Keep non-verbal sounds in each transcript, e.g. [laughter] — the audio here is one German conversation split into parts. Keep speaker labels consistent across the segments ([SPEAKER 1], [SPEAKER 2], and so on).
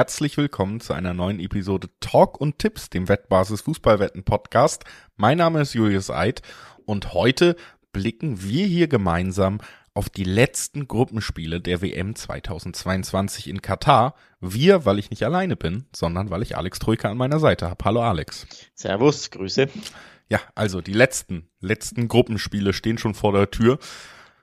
[SPEAKER 1] herzlich willkommen zu einer neuen Episode Talk und Tipps, dem Wettbasis Fußballwetten Podcast. Mein Name ist Julius Eid und heute blicken wir hier gemeinsam auf die letzten Gruppenspiele der WM 2022 in Katar. Wir, weil ich nicht alleine bin, sondern weil ich Alex Troika an meiner Seite habe. Hallo Alex.
[SPEAKER 2] Servus, Grüße.
[SPEAKER 1] Ja, also die letzten, letzten Gruppenspiele stehen schon vor der Tür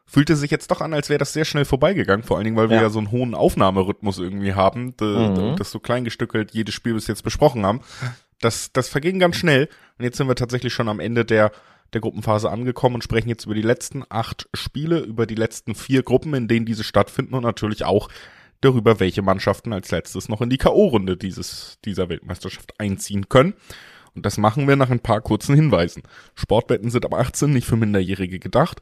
[SPEAKER 1] fühlte sich jetzt doch an, als wäre das sehr schnell vorbeigegangen, vor allen Dingen, weil wir ja so einen hohen Aufnahmerhythmus irgendwie haben, mhm. das so kleingestückelt jedes Spiel bis jetzt besprochen haben. Das, das verging ganz schnell und jetzt sind wir tatsächlich schon am Ende der, der Gruppenphase angekommen und sprechen jetzt über die letzten acht Spiele, über die letzten vier Gruppen, in denen diese stattfinden und natürlich auch darüber, welche Mannschaften als letztes noch in die K.O.-Runde dieses, dieser Weltmeisterschaft einziehen können. Und das machen wir nach ein paar kurzen Hinweisen. Sportwetten sind ab 18 nicht für Minderjährige gedacht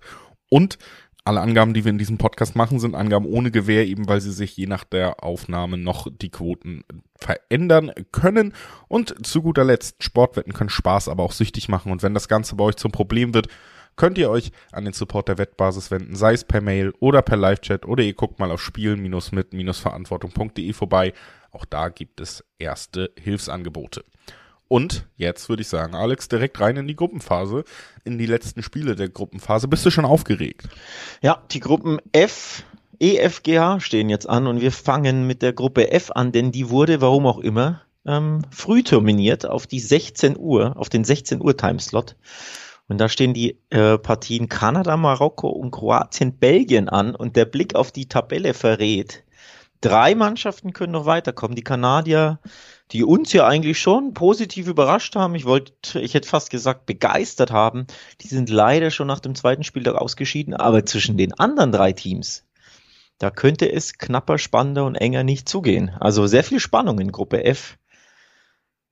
[SPEAKER 1] und alle Angaben, die wir in diesem Podcast machen, sind Angaben ohne Gewähr, eben weil sie sich je nach der Aufnahme noch die Quoten verändern können. Und zu guter Letzt, Sportwetten können Spaß, aber auch süchtig machen. Und wenn das Ganze bei euch zum Problem wird, könnt ihr euch an den Support der Wettbasis wenden, sei es per Mail oder per Live-Chat oder ihr guckt mal auf spielen-mit-verantwortung.de vorbei. Auch da gibt es erste Hilfsangebote. Und jetzt würde ich sagen, Alex, direkt rein in die Gruppenphase, in die letzten Spiele der Gruppenphase. Bist du schon aufgeregt?
[SPEAKER 2] Ja, die Gruppen F, E, F, G, H stehen jetzt an und wir fangen mit der Gruppe F an, denn die wurde, warum auch immer, ähm, früh terminiert auf die 16 Uhr, auf den 16 Uhr Timeslot. Und da stehen die äh, Partien Kanada, Marokko und Kroatien, Belgien an und der Blick auf die Tabelle verrät, drei Mannschaften können noch weiterkommen. Die Kanadier die uns ja eigentlich schon positiv überrascht haben. Ich wollte, ich hätte fast gesagt, begeistert haben. Die sind leider schon nach dem zweiten Spieltag ausgeschieden, aber zwischen den anderen drei Teams, da könnte es knapper, spannender und enger nicht zugehen. Also sehr viel Spannung in Gruppe F.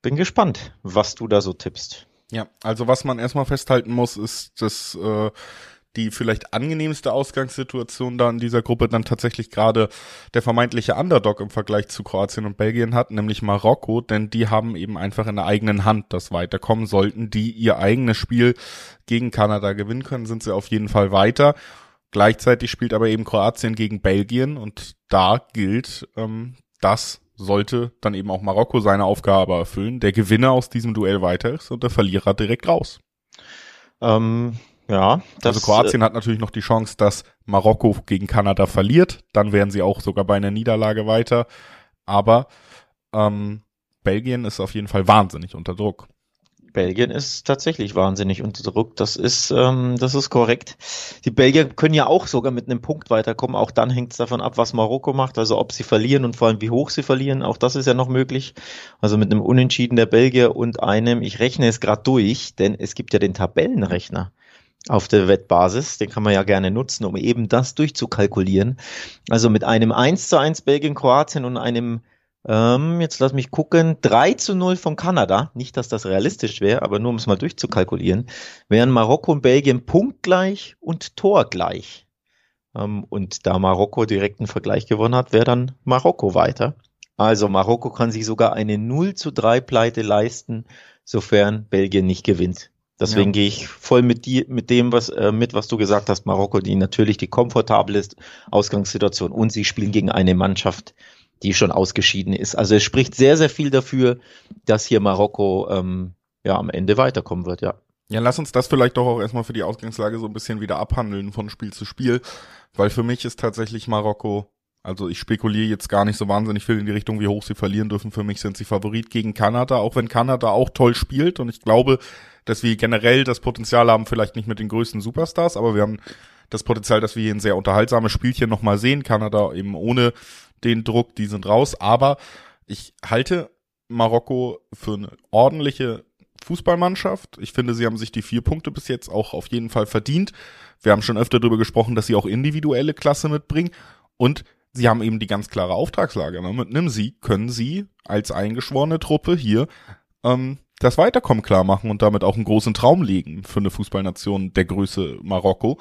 [SPEAKER 2] Bin gespannt, was du da so tippst.
[SPEAKER 1] Ja, also was man erstmal festhalten muss, ist, dass äh, die vielleicht angenehmste Ausgangssituation da in dieser Gruppe dann tatsächlich gerade der vermeintliche Underdog im Vergleich zu Kroatien und Belgien hat, nämlich Marokko, denn die haben eben einfach in der eigenen Hand das Weiterkommen. Sollten die ihr eigenes Spiel gegen Kanada gewinnen können, sind sie auf jeden Fall weiter. Gleichzeitig spielt aber eben Kroatien gegen Belgien und da gilt, ähm, das sollte dann eben auch Marokko seine Aufgabe erfüllen. Der Gewinner aus diesem Duell weiter ist und der Verlierer direkt raus.
[SPEAKER 2] Ähm, ja.
[SPEAKER 1] Das, also Kroatien hat natürlich noch die Chance, dass Marokko gegen Kanada verliert. Dann wären sie auch sogar bei einer Niederlage weiter. Aber ähm, Belgien ist auf jeden Fall wahnsinnig unter Druck.
[SPEAKER 2] Belgien ist tatsächlich wahnsinnig unter Druck. Das ist, ähm, das ist korrekt. Die Belgier können ja auch sogar mit einem Punkt weiterkommen. Auch dann hängt es davon ab, was Marokko macht. Also ob sie verlieren und vor allem wie hoch sie verlieren. Auch das ist ja noch möglich. Also mit einem Unentschieden der Belgier und einem, ich rechne es gerade durch, denn es gibt ja den Tabellenrechner auf der Wettbasis. Den kann man ja gerne nutzen, um eben das durchzukalkulieren. Also mit einem 1 zu 1 Belgien-Kroatien und einem, ähm, jetzt lass mich gucken, 3 zu 0 von Kanada. Nicht, dass das realistisch wäre, aber nur um es mal durchzukalkulieren, wären Marokko und Belgien punktgleich und torgleich. Ähm, und da Marokko direkten Vergleich gewonnen hat, wäre dann Marokko weiter. Also Marokko kann sich sogar eine 0 zu 3 Pleite leisten, sofern Belgien nicht gewinnt. Deswegen ja. gehe ich voll mit die, mit dem, was äh, mit, was du gesagt hast, Marokko, die natürlich die komfortableste Ausgangssituation und sie spielen gegen eine Mannschaft, die schon ausgeschieden ist. Also es spricht sehr, sehr viel dafür, dass hier Marokko ähm, ja am Ende weiterkommen wird, ja.
[SPEAKER 1] Ja, lass uns das vielleicht doch auch erstmal für die Ausgangslage so ein bisschen wieder abhandeln von Spiel zu Spiel, weil für mich ist tatsächlich Marokko also ich spekuliere jetzt gar nicht so wahnsinnig viel in die Richtung, wie hoch sie verlieren dürfen. Für mich sind sie Favorit gegen Kanada, auch wenn Kanada auch toll spielt. Und ich glaube, dass wir generell das Potenzial haben, vielleicht nicht mit den größten Superstars, aber wir haben das Potenzial, dass wir hier ein sehr unterhaltsames Spielchen nochmal sehen. Kanada eben ohne den Druck, die sind raus. Aber ich halte Marokko für eine ordentliche Fußballmannschaft. Ich finde, sie haben sich die vier Punkte bis jetzt auch auf jeden Fall verdient. Wir haben schon öfter darüber gesprochen, dass sie auch individuelle Klasse mitbringen. Und sie haben eben die ganz klare Auftragslage. Ne? Mit einem Sieg können sie als eingeschworene Truppe hier ähm, das Weiterkommen klar machen und damit auch einen großen Traum legen für eine Fußballnation der Größe Marokko.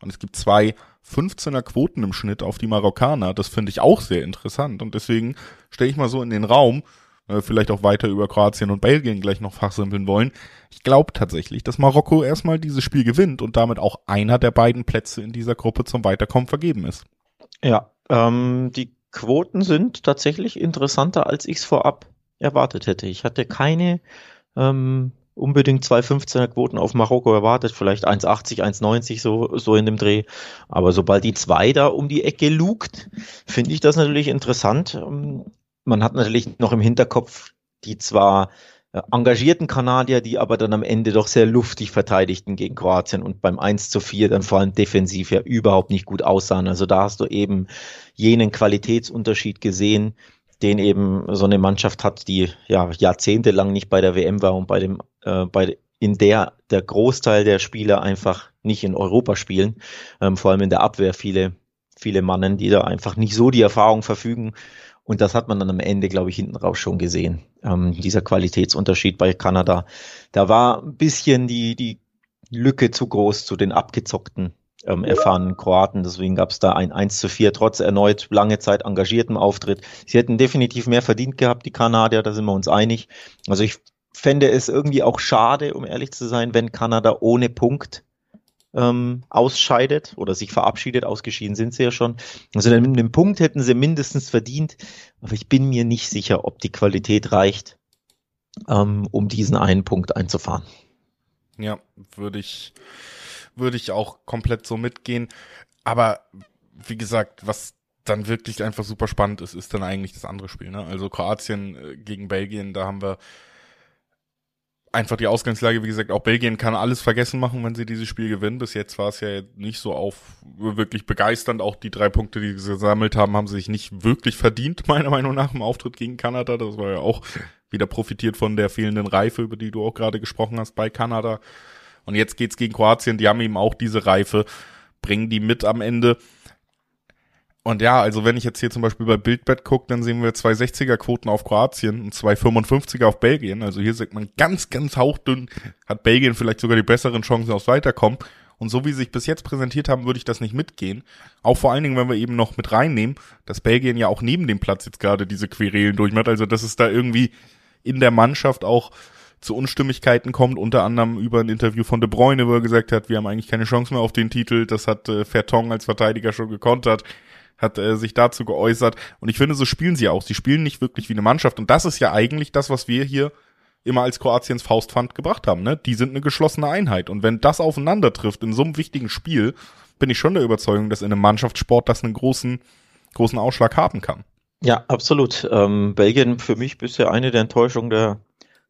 [SPEAKER 1] Und es gibt zwei 15er Quoten im Schnitt auf die Marokkaner. Das finde ich auch sehr interessant. Und deswegen stelle ich mal so in den Raum, äh, vielleicht auch weiter über Kroatien und Belgien gleich noch fachsimpeln wollen. Ich glaube tatsächlich, dass Marokko erstmal dieses Spiel gewinnt und damit auch einer der beiden Plätze in dieser Gruppe zum Weiterkommen vergeben ist.
[SPEAKER 2] Ja, ähm, die Quoten sind tatsächlich interessanter, als ich es vorab erwartet hätte. Ich hatte keine ähm, unbedingt 2,15er Quoten auf Marokko erwartet, vielleicht 1,80, 1,90 so, so in dem Dreh. Aber sobald die zwei da um die Ecke lugt, finde ich das natürlich interessant. Ähm, man hat natürlich noch im Hinterkopf die zwar äh, engagierten Kanadier, die aber dann am Ende doch sehr luftig verteidigten gegen Kroatien und beim 1 zu 4 dann vor allem defensiv ja überhaupt nicht gut aussahen. Also da hast du eben jenen Qualitätsunterschied gesehen, den eben so eine Mannschaft hat, die ja jahrzehntelang nicht bei der WM war und bei dem, äh, bei, in der der Großteil der Spieler einfach nicht in Europa spielen, ähm, vor allem in der Abwehr viele, viele Mannen, die da einfach nicht so die Erfahrung verfügen. Und das hat man dann am Ende, glaube ich, hinten raus schon gesehen. Ähm, dieser Qualitätsunterschied bei Kanada. Da war ein bisschen die, die Lücke zu groß zu den abgezockten ähm, erfahrenen Kroaten. Deswegen gab es da ein 1 zu 4, trotz erneut lange Zeit engagiertem Auftritt. Sie hätten definitiv mehr verdient gehabt, die Kanadier, da sind wir uns einig. Also ich fände es irgendwie auch schade, um ehrlich zu sein, wenn Kanada ohne Punkt ähm, ausscheidet oder sich verabschiedet. Ausgeschieden sind sie ja schon. Also mit einem Punkt hätten sie mindestens verdient. Aber ich bin mir nicht sicher, ob die Qualität reicht, ähm, um diesen einen Punkt einzufahren.
[SPEAKER 1] Ja, würde ich, würde ich auch komplett so mitgehen. Aber wie gesagt, was dann wirklich einfach super spannend ist, ist dann eigentlich das andere Spiel. Ne? Also Kroatien äh, gegen Belgien, da haben wir einfach die Ausgangslage, wie gesagt, auch Belgien kann alles vergessen machen, wenn sie dieses Spiel gewinnen. Bis jetzt war es ja nicht so auf wirklich begeisternd. Auch die drei Punkte, die sie gesammelt haben, haben sie sich nicht wirklich verdient, [laughs] meiner Meinung nach, im Auftritt gegen Kanada. Das war ja auch wieder profitiert von der fehlenden Reife, über die du auch gerade gesprochen hast bei Kanada. Und jetzt geht's gegen Kroatien, die haben eben auch diese Reife, bringen die mit am Ende. Und ja, also wenn ich jetzt hier zum Beispiel bei Bildbett gucke, dann sehen wir zwei 60er Quoten auf Kroatien und zwei 55er auf Belgien. Also hier sieht man ganz, ganz hauchdünn, hat Belgien vielleicht sogar die besseren Chancen aufs Weiterkommen. Und so wie sie sich bis jetzt präsentiert haben, würde ich das nicht mitgehen. Auch vor allen Dingen, wenn wir eben noch mit reinnehmen, dass Belgien ja auch neben dem Platz jetzt gerade diese Querelen durchmacht. Also dass es da irgendwie in der Mannschaft auch zu Unstimmigkeiten kommt, unter anderem über ein Interview von De Bruyne, wo er gesagt hat, wir haben eigentlich keine Chance mehr auf den Titel. Das hat äh, Vertong als Verteidiger schon gekontert hat äh, sich dazu geäußert. Und ich finde, so spielen sie auch. Sie spielen nicht wirklich wie eine Mannschaft. Und das ist ja eigentlich das, was wir hier immer als Kroatiens Faustpfand gebracht haben. Ne? Die sind eine geschlossene Einheit. Und wenn das aufeinander trifft in so einem wichtigen Spiel, bin ich schon der Überzeugung, dass in einem Mannschaftssport das einen großen, großen Ausschlag haben kann.
[SPEAKER 2] Ja, absolut. Ähm, Belgien für mich bisher eine der Enttäuschungen der,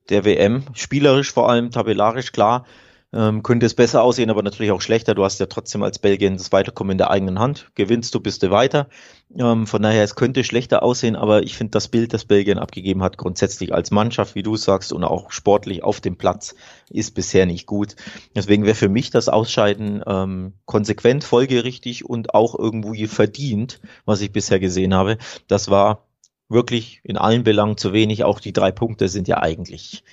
[SPEAKER 2] der WM. Spielerisch vor allem, tabellarisch klar ähm, könnte es besser aussehen, aber natürlich auch schlechter. Du hast ja trotzdem als Belgien das Weiterkommen in der eigenen Hand. Gewinnst du, bist du weiter. Ähm, von daher, es könnte schlechter aussehen, aber ich finde das Bild, das Belgien abgegeben hat, grundsätzlich als Mannschaft, wie du sagst, und auch sportlich auf dem Platz, ist bisher nicht gut. Deswegen wäre für mich das Ausscheiden ähm, konsequent, folgerichtig und auch irgendwo verdient, was ich bisher gesehen habe. Das war wirklich in allen Belangen zu wenig. Auch die drei Punkte sind ja eigentlich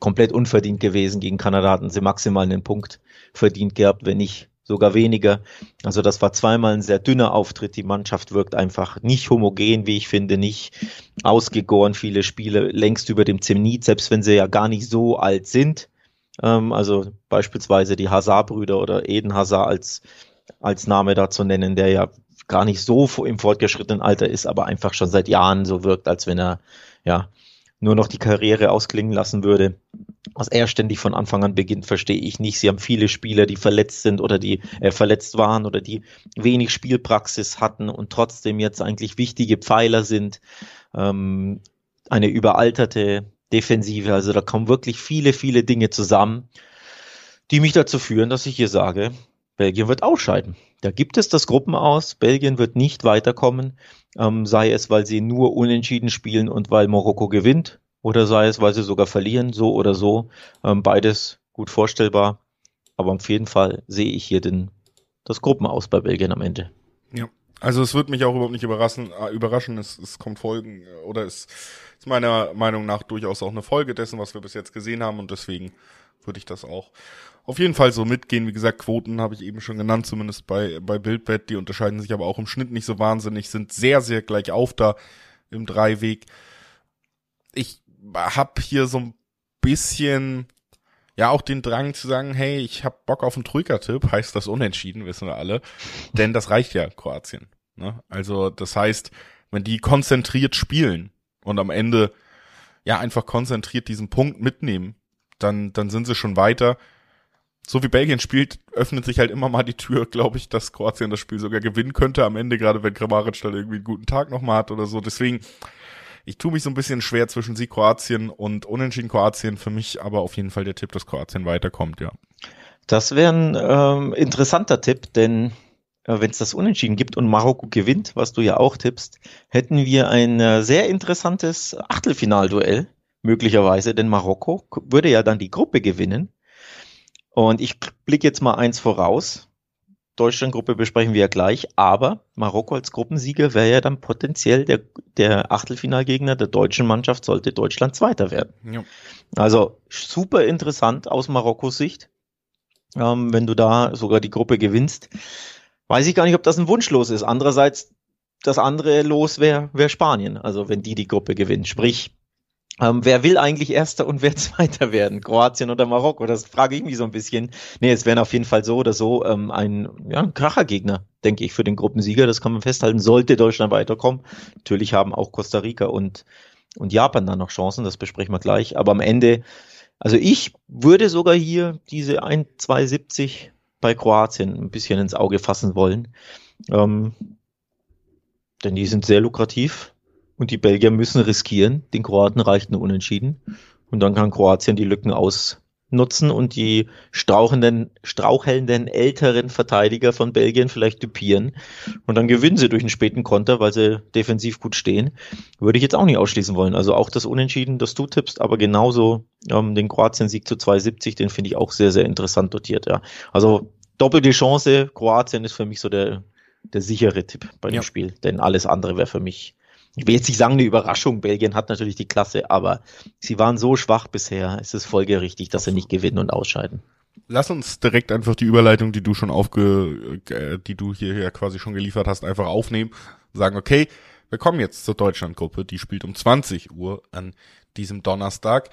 [SPEAKER 2] komplett unverdient gewesen. Gegen Kanada hatten sie maximal einen Punkt verdient gehabt, wenn nicht sogar weniger. Also das war zweimal ein sehr dünner Auftritt. Die Mannschaft wirkt einfach nicht homogen, wie ich finde, nicht ausgegoren. Viele Spiele längst über dem Zenit, selbst wenn sie ja gar nicht so alt sind. Ähm, also beispielsweise die Hazard-Brüder oder Eden Hazard als, als Name da zu nennen, der ja gar nicht so im fortgeschrittenen Alter ist, aber einfach schon seit Jahren so wirkt, als wenn er ja nur noch die Karriere ausklingen lassen würde. Was er ständig von Anfang an beginnt, verstehe ich nicht. Sie haben viele Spieler, die verletzt sind oder die äh, verletzt waren oder die wenig Spielpraxis hatten und trotzdem jetzt eigentlich wichtige Pfeiler sind. Ähm, eine überalterte Defensive. Also da kommen wirklich viele, viele Dinge zusammen, die mich dazu führen, dass ich hier sage, Belgien wird ausscheiden. Da gibt es das Gruppenaus. Belgien wird nicht weiterkommen, ähm, sei es, weil sie nur unentschieden spielen und weil Marokko gewinnt, oder sei es, weil sie sogar verlieren, so oder so. Ähm, beides gut vorstellbar. Aber auf jeden Fall sehe ich hier den, das Gruppenaus bei Belgien am Ende.
[SPEAKER 1] Ja. Also es wird mich auch überhaupt nicht überraschen. Äh, überraschen. Es, es kommt Folgen äh, oder es ist meiner Meinung nach durchaus auch eine Folge dessen, was wir bis jetzt gesehen haben und deswegen würde ich das auch auf jeden Fall so mitgehen. Wie gesagt, Quoten habe ich eben schon genannt, zumindest bei, bei Bildbett. Die unterscheiden sich aber auch im Schnitt nicht so wahnsinnig, sind sehr, sehr gleich auf da im Dreiweg. Ich habe hier so ein bisschen, ja, auch den Drang zu sagen, hey, ich habe Bock auf einen Troika-Tipp, heißt das unentschieden, wissen wir alle. Denn das reicht ja Kroatien. Ne? Also das heißt, wenn die konzentriert spielen und am Ende ja einfach konzentriert diesen Punkt mitnehmen, dann, dann sind sie schon weiter. So wie Belgien spielt, öffnet sich halt immer mal die Tür, glaube ich, dass Kroatien das Spiel sogar gewinnen könnte am Ende, gerade wenn Kramaric dann irgendwie einen guten Tag nochmal hat oder so. Deswegen, ich tue mich so ein bisschen schwer zwischen Sieg Kroatien und Unentschieden Kroatien. Für mich aber auf jeden Fall der Tipp, dass Kroatien weiterkommt, ja.
[SPEAKER 2] Das wäre ein ähm, interessanter Tipp, denn äh, wenn es das Unentschieden gibt und Marokko gewinnt, was du ja auch tippst, hätten wir ein äh, sehr interessantes Achtelfinalduell möglicherweise, denn Marokko würde ja dann die Gruppe gewinnen. Und ich blicke jetzt mal eins voraus. Deutschland-Gruppe besprechen wir ja gleich, aber Marokko als Gruppensieger wäre ja dann potenziell der, der Achtelfinalgegner der deutschen Mannschaft, sollte Deutschland Zweiter werden. Ja. Also super interessant aus Marokkos Sicht, ähm, wenn du da sogar die Gruppe gewinnst. Weiß ich gar nicht, ob das ein Wunschlos ist. Andererseits, das andere Los wäre wär Spanien, also wenn die die Gruppe gewinnen. Sprich, ähm, wer will eigentlich Erster und wer [laughs] Zweiter werden? Kroatien oder Marokko? Das frage ich mich so ein bisschen. Nee, es wären auf jeden Fall so oder so ähm, ein, ja, ein Krachergegner, denke ich, für den Gruppensieger. Das kann man festhalten. Sollte Deutschland weiterkommen. Natürlich haben auch Costa Rica und, und Japan dann noch Chancen. Das besprechen wir gleich. Aber am Ende, also ich würde sogar hier diese 1, 270 bei Kroatien ein bisschen ins Auge fassen wollen. Ähm, denn die sind sehr lukrativ und die Belgier müssen riskieren. Den Kroaten reicht ein Unentschieden. Und dann kann Kroatien die Lücken ausnutzen und die strauchenden, strauchelnden älteren Verteidiger von Belgien vielleicht dupieren. Und dann gewinnen sie durch einen späten Konter, weil sie defensiv gut stehen. Würde ich jetzt auch nicht ausschließen wollen. Also auch das Unentschieden, das du tippst, aber genauso ähm, den Kroatien-Sieg zu 2,70, den finde ich auch sehr, sehr interessant dotiert. Ja. Also doppelte Chance. Kroatien ist für mich so der, der sichere Tipp bei dem ja. Spiel. Denn alles andere wäre für mich ich will jetzt nicht sagen, eine Überraschung. Belgien hat natürlich die Klasse, aber sie waren so schwach bisher. Es ist folgerichtig, dass sie nicht gewinnen und ausscheiden.
[SPEAKER 1] Lass uns direkt einfach die Überleitung, die du schon aufge, äh, die du hier ja quasi schon geliefert hast, einfach aufnehmen. Sagen, okay, wir kommen jetzt zur Deutschlandgruppe. Die spielt um 20 Uhr an diesem Donnerstag.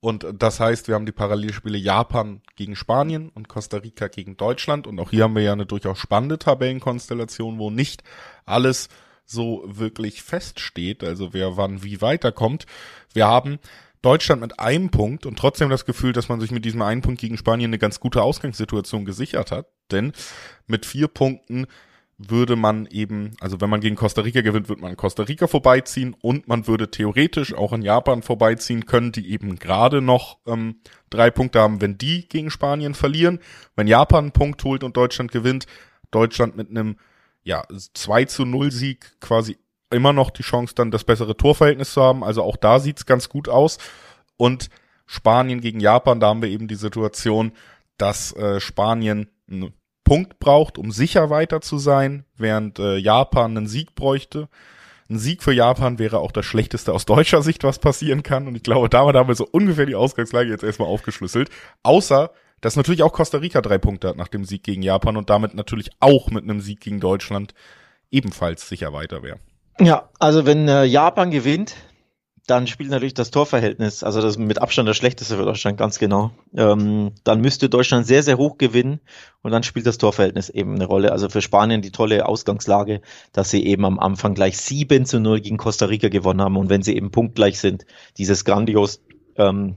[SPEAKER 1] Und das heißt, wir haben die Parallelspiele Japan gegen Spanien und Costa Rica gegen Deutschland. Und auch hier haben wir ja eine durchaus spannende Tabellenkonstellation, wo nicht alles so wirklich feststeht, also wer wann wie weiterkommt. Wir haben Deutschland mit einem Punkt und trotzdem das Gefühl, dass man sich mit diesem einen Punkt gegen Spanien eine ganz gute Ausgangssituation gesichert hat. Denn mit vier Punkten würde man eben, also wenn man gegen Costa Rica gewinnt, wird man Costa Rica vorbeiziehen und man würde theoretisch auch in Japan vorbeiziehen können, die eben gerade noch ähm, drei Punkte haben, wenn die gegen Spanien verlieren. Wenn Japan einen Punkt holt und Deutschland gewinnt, Deutschland mit einem ja, 2 zu 0 Sieg quasi immer noch die Chance, dann das bessere Torverhältnis zu haben. Also auch da sieht's ganz gut aus. Und Spanien gegen Japan, da haben wir eben die Situation, dass äh, Spanien einen Punkt braucht, um sicher weiter zu sein, während äh, Japan einen Sieg bräuchte. Ein Sieg für Japan wäre auch das Schlechteste aus deutscher Sicht, was passieren kann. Und ich glaube, damit haben wir so ungefähr die Ausgangslage jetzt erstmal aufgeschlüsselt. Außer dass natürlich auch Costa Rica drei Punkte hat nach dem Sieg gegen Japan und damit natürlich auch mit einem Sieg gegen Deutschland ebenfalls sicher weiter wäre.
[SPEAKER 2] Ja, also wenn äh, Japan gewinnt, dann spielt natürlich das Torverhältnis, also das mit Abstand das schlechteste für Deutschland, ganz genau. Ähm, dann müsste Deutschland sehr, sehr hoch gewinnen und dann spielt das Torverhältnis eben eine Rolle. Also für Spanien die tolle Ausgangslage, dass sie eben am Anfang gleich 7 zu 0 gegen Costa Rica gewonnen haben und wenn sie eben punktgleich sind, dieses grandios ähm,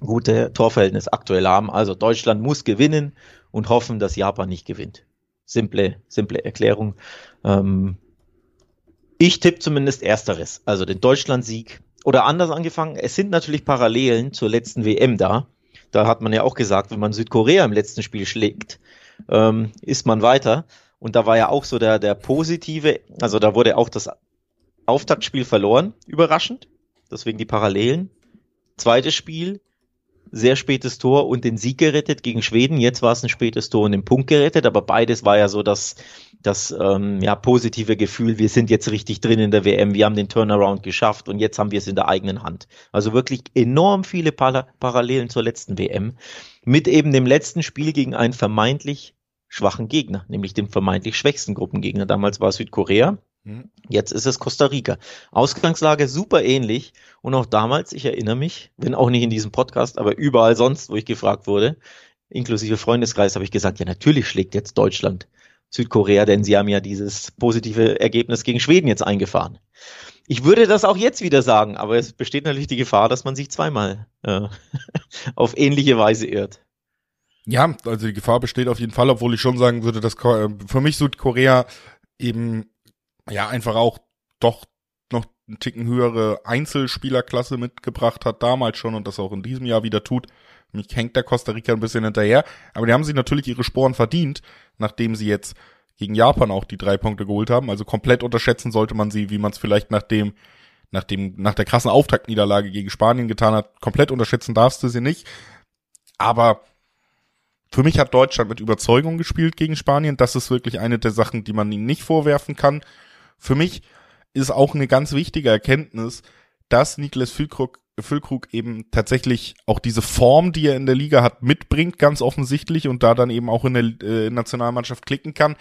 [SPEAKER 2] gute Torverhältnis aktuell haben. Also Deutschland muss gewinnen und hoffen, dass Japan nicht gewinnt. Simple, simple Erklärung. Ähm, ich tippe zumindest ersteres, also den Deutschland-Sieg. Oder anders angefangen, es sind natürlich Parallelen zur letzten WM da. Da hat man ja auch gesagt, wenn man Südkorea im letzten Spiel schlägt, ähm, ist man weiter. Und da war ja auch so der, der positive, also da wurde auch das Auftaktspiel verloren, überraschend. Deswegen die Parallelen. Zweites Spiel, sehr spätes Tor und den Sieg gerettet gegen Schweden. Jetzt war es ein spätes Tor und den Punkt gerettet, aber beides war ja so das, das ähm, ja, positive Gefühl, wir sind jetzt richtig drin in der WM, wir haben den Turnaround geschafft und jetzt haben wir es in der eigenen Hand. Also wirklich enorm viele Par Parallelen zur letzten WM mit eben dem letzten Spiel gegen einen vermeintlich schwachen Gegner, nämlich dem vermeintlich schwächsten Gruppengegner. Damals war Südkorea. Jetzt ist es Costa Rica. Ausgangslage super ähnlich. Und auch damals, ich erinnere mich, wenn auch nicht in diesem Podcast, aber überall sonst, wo ich gefragt wurde, inklusive Freundeskreis, habe ich gesagt, ja, natürlich schlägt jetzt Deutschland Südkorea, denn sie haben ja dieses positive Ergebnis gegen Schweden jetzt eingefahren. Ich würde das auch jetzt wieder sagen, aber es besteht natürlich die Gefahr, dass man sich zweimal äh, [laughs] auf ähnliche Weise irrt.
[SPEAKER 1] Ja, also die Gefahr besteht auf jeden Fall, obwohl ich schon sagen würde, dass äh, für mich Südkorea eben ja einfach auch doch noch einen Ticken höhere Einzelspielerklasse mitgebracht hat, damals schon und das auch in diesem Jahr wieder tut. Mich hängt der Costa Rica ein bisschen hinterher, aber die haben sich natürlich ihre Sporen verdient, nachdem sie jetzt gegen Japan auch die drei Punkte geholt haben. Also komplett unterschätzen sollte man sie, wie man es vielleicht nach dem, nach dem, nach der krassen Auftaktniederlage gegen Spanien getan hat. Komplett unterschätzen darfst du sie nicht. Aber für mich hat Deutschland mit Überzeugung gespielt gegen Spanien. Das ist wirklich eine der Sachen, die man ihnen nicht vorwerfen kann. Für mich ist auch eine ganz wichtige Erkenntnis, dass Niklas Füllkrug, Füllkrug eben tatsächlich auch diese Form, die er in der Liga hat, mitbringt, ganz offensichtlich und da dann eben auch in der äh, Nationalmannschaft klicken kann.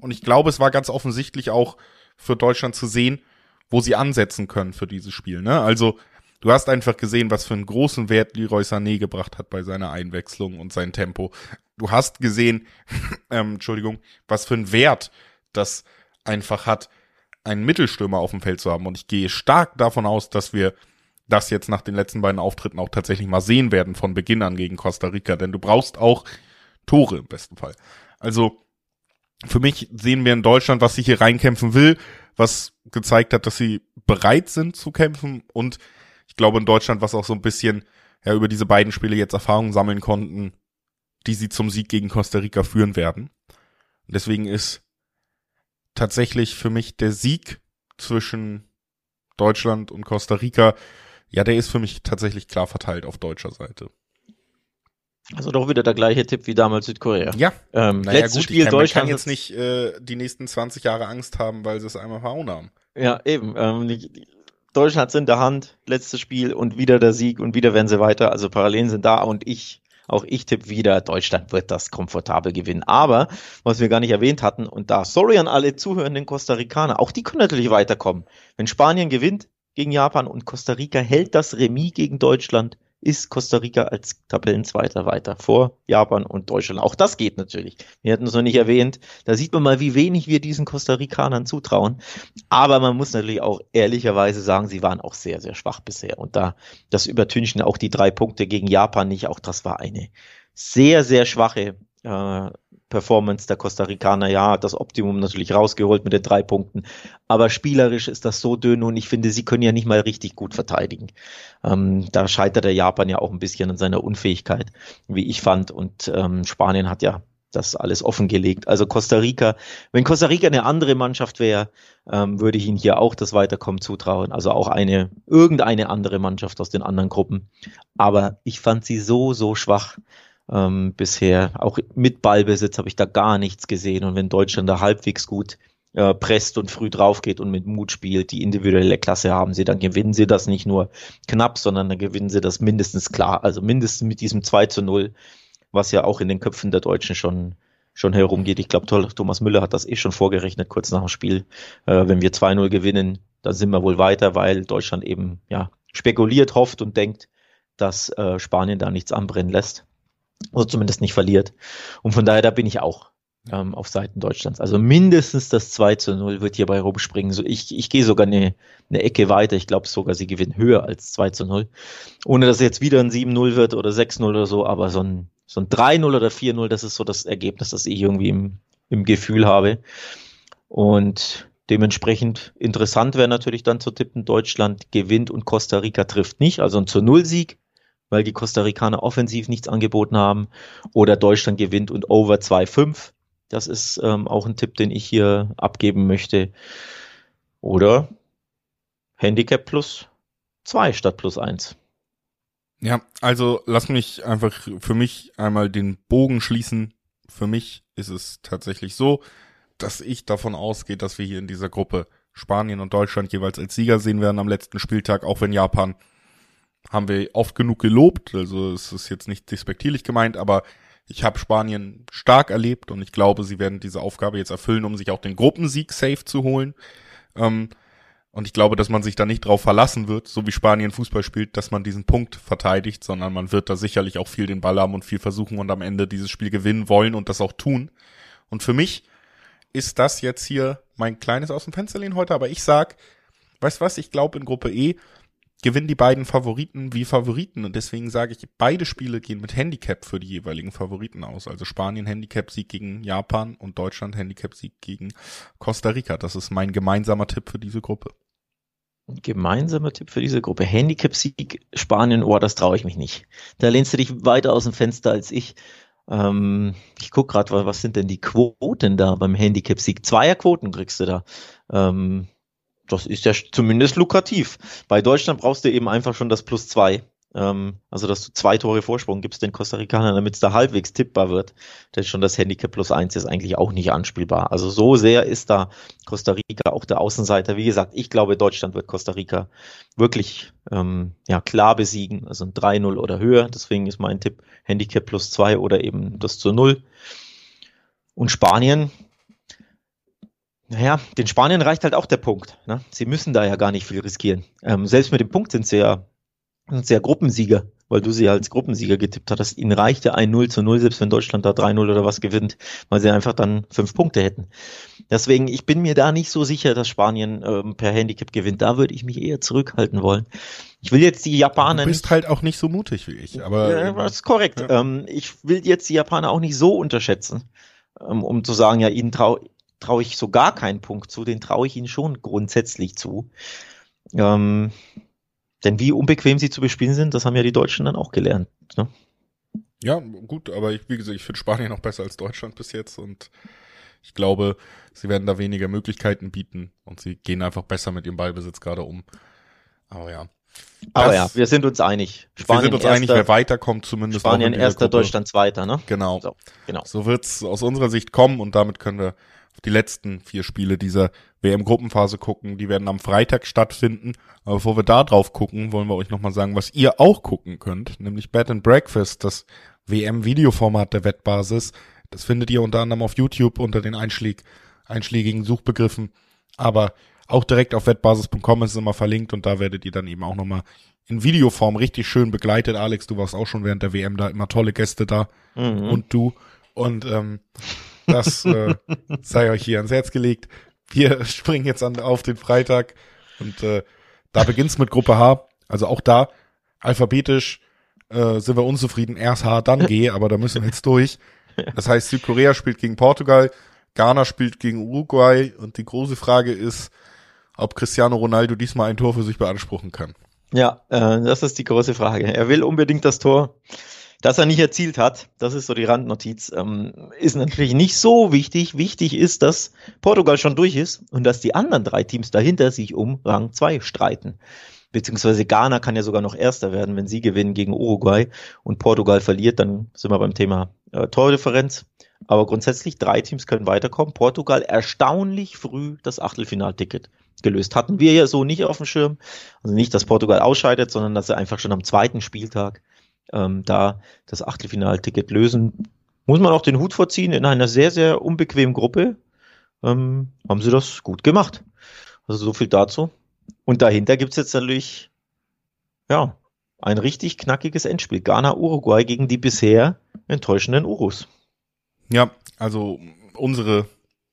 [SPEAKER 1] Und ich glaube, es war ganz offensichtlich auch für Deutschland zu sehen, wo sie ansetzen können für dieses Spiel. Ne? Also du hast einfach gesehen, was für einen großen Wert Leroy Sané gebracht hat bei seiner Einwechslung und sein Tempo. Du hast gesehen, [laughs] ähm, Entschuldigung, was für einen Wert das einfach hat, einen Mittelstürmer auf dem Feld zu haben. Und ich gehe stark davon aus, dass wir das jetzt nach den letzten beiden Auftritten auch tatsächlich mal sehen werden von Beginn an gegen Costa Rica. Denn du brauchst auch Tore im besten Fall. Also für mich sehen wir in Deutschland, was sich hier reinkämpfen will, was gezeigt hat, dass sie bereit sind zu kämpfen und ich glaube in Deutschland, was auch so ein bisschen ja über diese beiden Spiele jetzt Erfahrungen sammeln konnten, die sie zum Sieg gegen Costa Rica führen werden. Deswegen ist tatsächlich für mich der Sieg zwischen Deutschland und Costa Rica, ja, der ist für mich tatsächlich klar verteilt auf deutscher Seite.
[SPEAKER 2] Also doch wieder der gleiche Tipp wie damals Südkorea.
[SPEAKER 1] Ja. Ähm, naja, letztes gut, Spiel kann, Deutschland. kann jetzt nicht äh, die nächsten 20 Jahre Angst haben, weil sie es einmal verhauen haben.
[SPEAKER 2] Ja, eben. Ähm, Deutschland hat es in der Hand, letztes Spiel und wieder der Sieg und wieder werden sie weiter. Also Parallelen sind da und ich, auch ich tippe wieder, Deutschland wird das komfortabel gewinnen. Aber, was wir gar nicht erwähnt hatten, und da, sorry an alle zuhörenden Costa Ricaner, auch die können natürlich weiterkommen. Wenn Spanien gewinnt gegen Japan und Costa Rica hält das Remis gegen Deutschland, ist Costa Rica als Tabellenzweiter weiter vor Japan und Deutschland. Auch das geht natürlich. Wir hatten es noch nicht erwähnt. Da sieht man mal, wie wenig wir diesen Costa Ricanern zutrauen. Aber man muss natürlich auch ehrlicherweise sagen, sie waren auch sehr, sehr schwach bisher. Und da, das übertünchen auch die drei Punkte gegen Japan nicht. Auch das war eine sehr, sehr schwache äh, Performance der Costa Ricaner, ja, das Optimum natürlich rausgeholt mit den drei Punkten. Aber spielerisch ist das so dünn und ich finde, sie können ja nicht mal richtig gut verteidigen. Ähm, da scheitert der Japan ja auch ein bisschen an seiner Unfähigkeit, wie ich fand. Und ähm, Spanien hat ja das alles offengelegt. Also Costa Rica, wenn Costa Rica eine andere Mannschaft wäre, ähm, würde ich ihnen hier auch das Weiterkommen zutrauen. Also auch eine, irgendeine andere Mannschaft aus den anderen Gruppen. Aber ich fand sie so, so schwach ähm, bisher. Auch mit Ballbesitz habe ich da gar nichts gesehen. Und wenn Deutschland da halbwegs gut äh, presst und früh drauf geht und mit Mut spielt, die individuelle Klasse haben sie, dann gewinnen sie das nicht nur knapp, sondern dann gewinnen sie das mindestens klar. Also mindestens mit diesem 2 zu 0, was ja auch in den Köpfen der Deutschen schon schon herumgeht. Ich glaube, Thomas Müller hat das eh schon vorgerechnet, kurz nach dem Spiel. Äh, wenn wir 2-0 gewinnen, dann sind wir wohl weiter, weil Deutschland eben ja spekuliert, hofft und denkt, dass äh, Spanien da nichts anbrennen lässt. Oder zumindest nicht verliert. Und von daher, da bin ich auch ähm, auf Seiten Deutschlands. Also mindestens das 2 zu 0 wird hierbei rumspringen. So, ich, ich gehe sogar eine, eine Ecke weiter. Ich glaube sogar, sie gewinnen höher als 2 zu 0. Ohne dass jetzt wieder ein 7-0 wird oder 6-0 oder so, aber so ein, so ein 3-0 oder 4-0, das ist so das Ergebnis, das ich irgendwie im, im Gefühl habe. Und dementsprechend interessant wäre natürlich dann zu tippen, Deutschland gewinnt und Costa Rica trifft nicht. Also ein zu Null-Sieg weil die Costa Ricaner offensiv nichts angeboten haben. Oder Deutschland gewinnt und over 2-5. Das ist ähm, auch ein Tipp, den ich hier abgeben möchte. Oder Handicap plus 2 statt plus 1.
[SPEAKER 1] Ja, also lass mich einfach für mich einmal den Bogen schließen. Für mich ist es tatsächlich so, dass ich davon ausgehe, dass wir hier in dieser Gruppe Spanien und Deutschland jeweils als Sieger sehen werden am letzten Spieltag, auch wenn Japan haben wir oft genug gelobt. Also es ist jetzt nicht despektierlich gemeint, aber ich habe Spanien stark erlebt und ich glaube, sie werden diese Aufgabe jetzt erfüllen, um sich auch den Gruppensieg safe zu holen. Ähm, und ich glaube, dass man sich da nicht drauf verlassen wird, so wie Spanien Fußball spielt, dass man diesen Punkt verteidigt, sondern man wird da sicherlich auch viel den Ball haben und viel versuchen und am Ende dieses Spiel gewinnen wollen und das auch tun. Und für mich ist das jetzt hier mein kleines aus dem Fenster lehnen heute, aber ich sag, weißt was, ich glaube in Gruppe E gewinnen die beiden Favoriten wie Favoriten und deswegen sage ich, beide Spiele gehen mit Handicap für die jeweiligen Favoriten aus. Also Spanien Handicap-Sieg gegen Japan und Deutschland Handicap-Sieg gegen Costa Rica. Das ist mein gemeinsamer Tipp für diese Gruppe.
[SPEAKER 2] Gemeinsamer Tipp für diese Gruppe. Handicap-Sieg Spanien, oh, das traue ich mich nicht. Da lehnst du dich weiter aus dem Fenster als ich. Ähm, ich guck gerade, was sind denn die Quoten da beim Handicap-Sieg? Zweierquoten kriegst du da. Ähm, das ist ja zumindest lukrativ. Bei Deutschland brauchst du eben einfach schon das Plus zwei. Ähm, also, dass du zwei Tore Vorsprung gibst den Costa Ricanern, damit es da halbwegs tippbar wird. Denn schon das Handicap Plus eins ist eigentlich auch nicht anspielbar. Also, so sehr ist da Costa Rica auch der Außenseiter. Wie gesagt, ich glaube, Deutschland wird Costa Rica wirklich ähm, ja, klar besiegen. Also ein 3-0 oder höher. Deswegen ist mein Tipp Handicap Plus zwei oder eben das zu Null. Und Spanien, naja, den Spanien reicht halt auch der Punkt. Ne? Sie müssen da ja gar nicht viel riskieren. Ähm, selbst mit dem Punkt sind sie ja, sind sie ja Gruppensieger, weil du sie als Gruppensieger getippt hattest. Ihnen reicht ja ein 0 zu 0, selbst wenn Deutschland da 3-0 oder was gewinnt, weil sie einfach dann fünf Punkte hätten. Deswegen, ich bin mir da nicht so sicher, dass Spanien ähm, per Handicap gewinnt. Da würde ich mich eher zurückhalten wollen. Ich will jetzt die Japaner.
[SPEAKER 1] Du bist halt auch nicht so mutig wie ich, aber.
[SPEAKER 2] Ja, das ist korrekt. Ja. Ähm, ich will jetzt die Japaner auch nicht so unterschätzen, ähm, um zu sagen, ja, ihnen trau traue ich so gar keinen Punkt zu, den traue ich ihnen schon grundsätzlich zu. Ähm, denn wie unbequem sie zu bespielen sind, das haben ja die Deutschen dann auch gelernt. Ne?
[SPEAKER 1] Ja, gut, aber ich, wie gesagt, ich finde Spanien noch besser als Deutschland bis jetzt und ich glaube, sie werden da weniger Möglichkeiten bieten und sie gehen einfach besser mit ihrem Ballbesitz gerade um. Aber ja.
[SPEAKER 2] Aber ja, wir sind uns einig.
[SPEAKER 1] Spanien wir sind uns erster, einig, wer weiterkommt zumindest.
[SPEAKER 2] Spanien erster, Gruppe. Deutschland zweiter, ne?
[SPEAKER 1] Genau. So, genau. so wird's aus unserer Sicht kommen und damit können wir die letzten vier Spiele dieser WM-Gruppenphase gucken. Die werden am Freitag stattfinden. Aber bevor wir da drauf gucken, wollen wir euch nochmal sagen, was ihr auch gucken könnt, nämlich Bed and Breakfast, das WM-Videoformat der Wettbasis. Das findet ihr unter anderem auf YouTube unter den Einschläg einschlägigen Suchbegriffen. Aber auch direkt auf wettbasis.com ist es immer verlinkt und da werdet ihr dann eben auch nochmal in Videoform richtig schön begleitet. Alex, du warst auch schon während der WM da, immer tolle Gäste da. Mhm. Und du. Und ähm, das äh, sei euch hier ans Herz gelegt. Wir [laughs] springen jetzt an, auf den Freitag und äh, da beginnt's mit Gruppe H. Also auch da alphabetisch äh, sind wir unzufrieden. Erst H, dann G, aber da müssen wir jetzt durch. Das heißt, Südkorea spielt gegen Portugal, Ghana spielt gegen Uruguay und die große Frage ist, ob Cristiano Ronaldo diesmal ein Tor für sich beanspruchen kann.
[SPEAKER 2] Ja, äh, das ist die große Frage. Er will unbedingt das Tor dass er nicht erzielt hat, das ist so die Randnotiz, ähm, ist natürlich nicht so wichtig. Wichtig ist, dass Portugal schon durch ist und dass die anderen drei Teams dahinter sich um Rang 2 streiten. Beziehungsweise Ghana kann ja sogar noch Erster werden, wenn sie gewinnen gegen Uruguay und Portugal verliert, dann sind wir beim Thema äh, Tordifferenz. Aber grundsätzlich drei Teams können weiterkommen. Portugal erstaunlich früh das Achtelfinalticket gelöst. Hatten wir ja so nicht auf dem Schirm. Also nicht, dass Portugal ausscheidet, sondern dass er einfach schon am zweiten Spieltag ähm, da das Achtelfinalticket lösen. Muss man auch den Hut vorziehen, in einer sehr, sehr unbequemen Gruppe ähm, haben sie das gut gemacht. Also so viel dazu. Und dahinter gibt's jetzt natürlich, ja, ein richtig knackiges Endspiel. Ghana-Uruguay gegen die bisher enttäuschenden Urus.
[SPEAKER 1] Ja, also unsere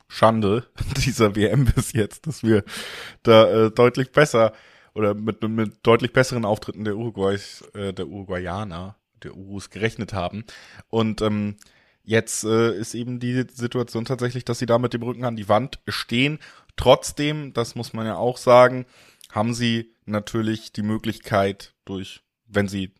[SPEAKER 1] Schande [laughs] dieser WM bis jetzt, dass wir da äh, deutlich besser oder mit, mit deutlich besseren Auftritten der Uruguays, äh, der Uruguayaner, der Urus gerechnet haben. Und ähm, jetzt äh, ist eben die Situation tatsächlich, dass sie da mit dem Rücken an die Wand stehen. Trotzdem, das muss man ja auch sagen, haben sie natürlich die Möglichkeit durch, wenn sie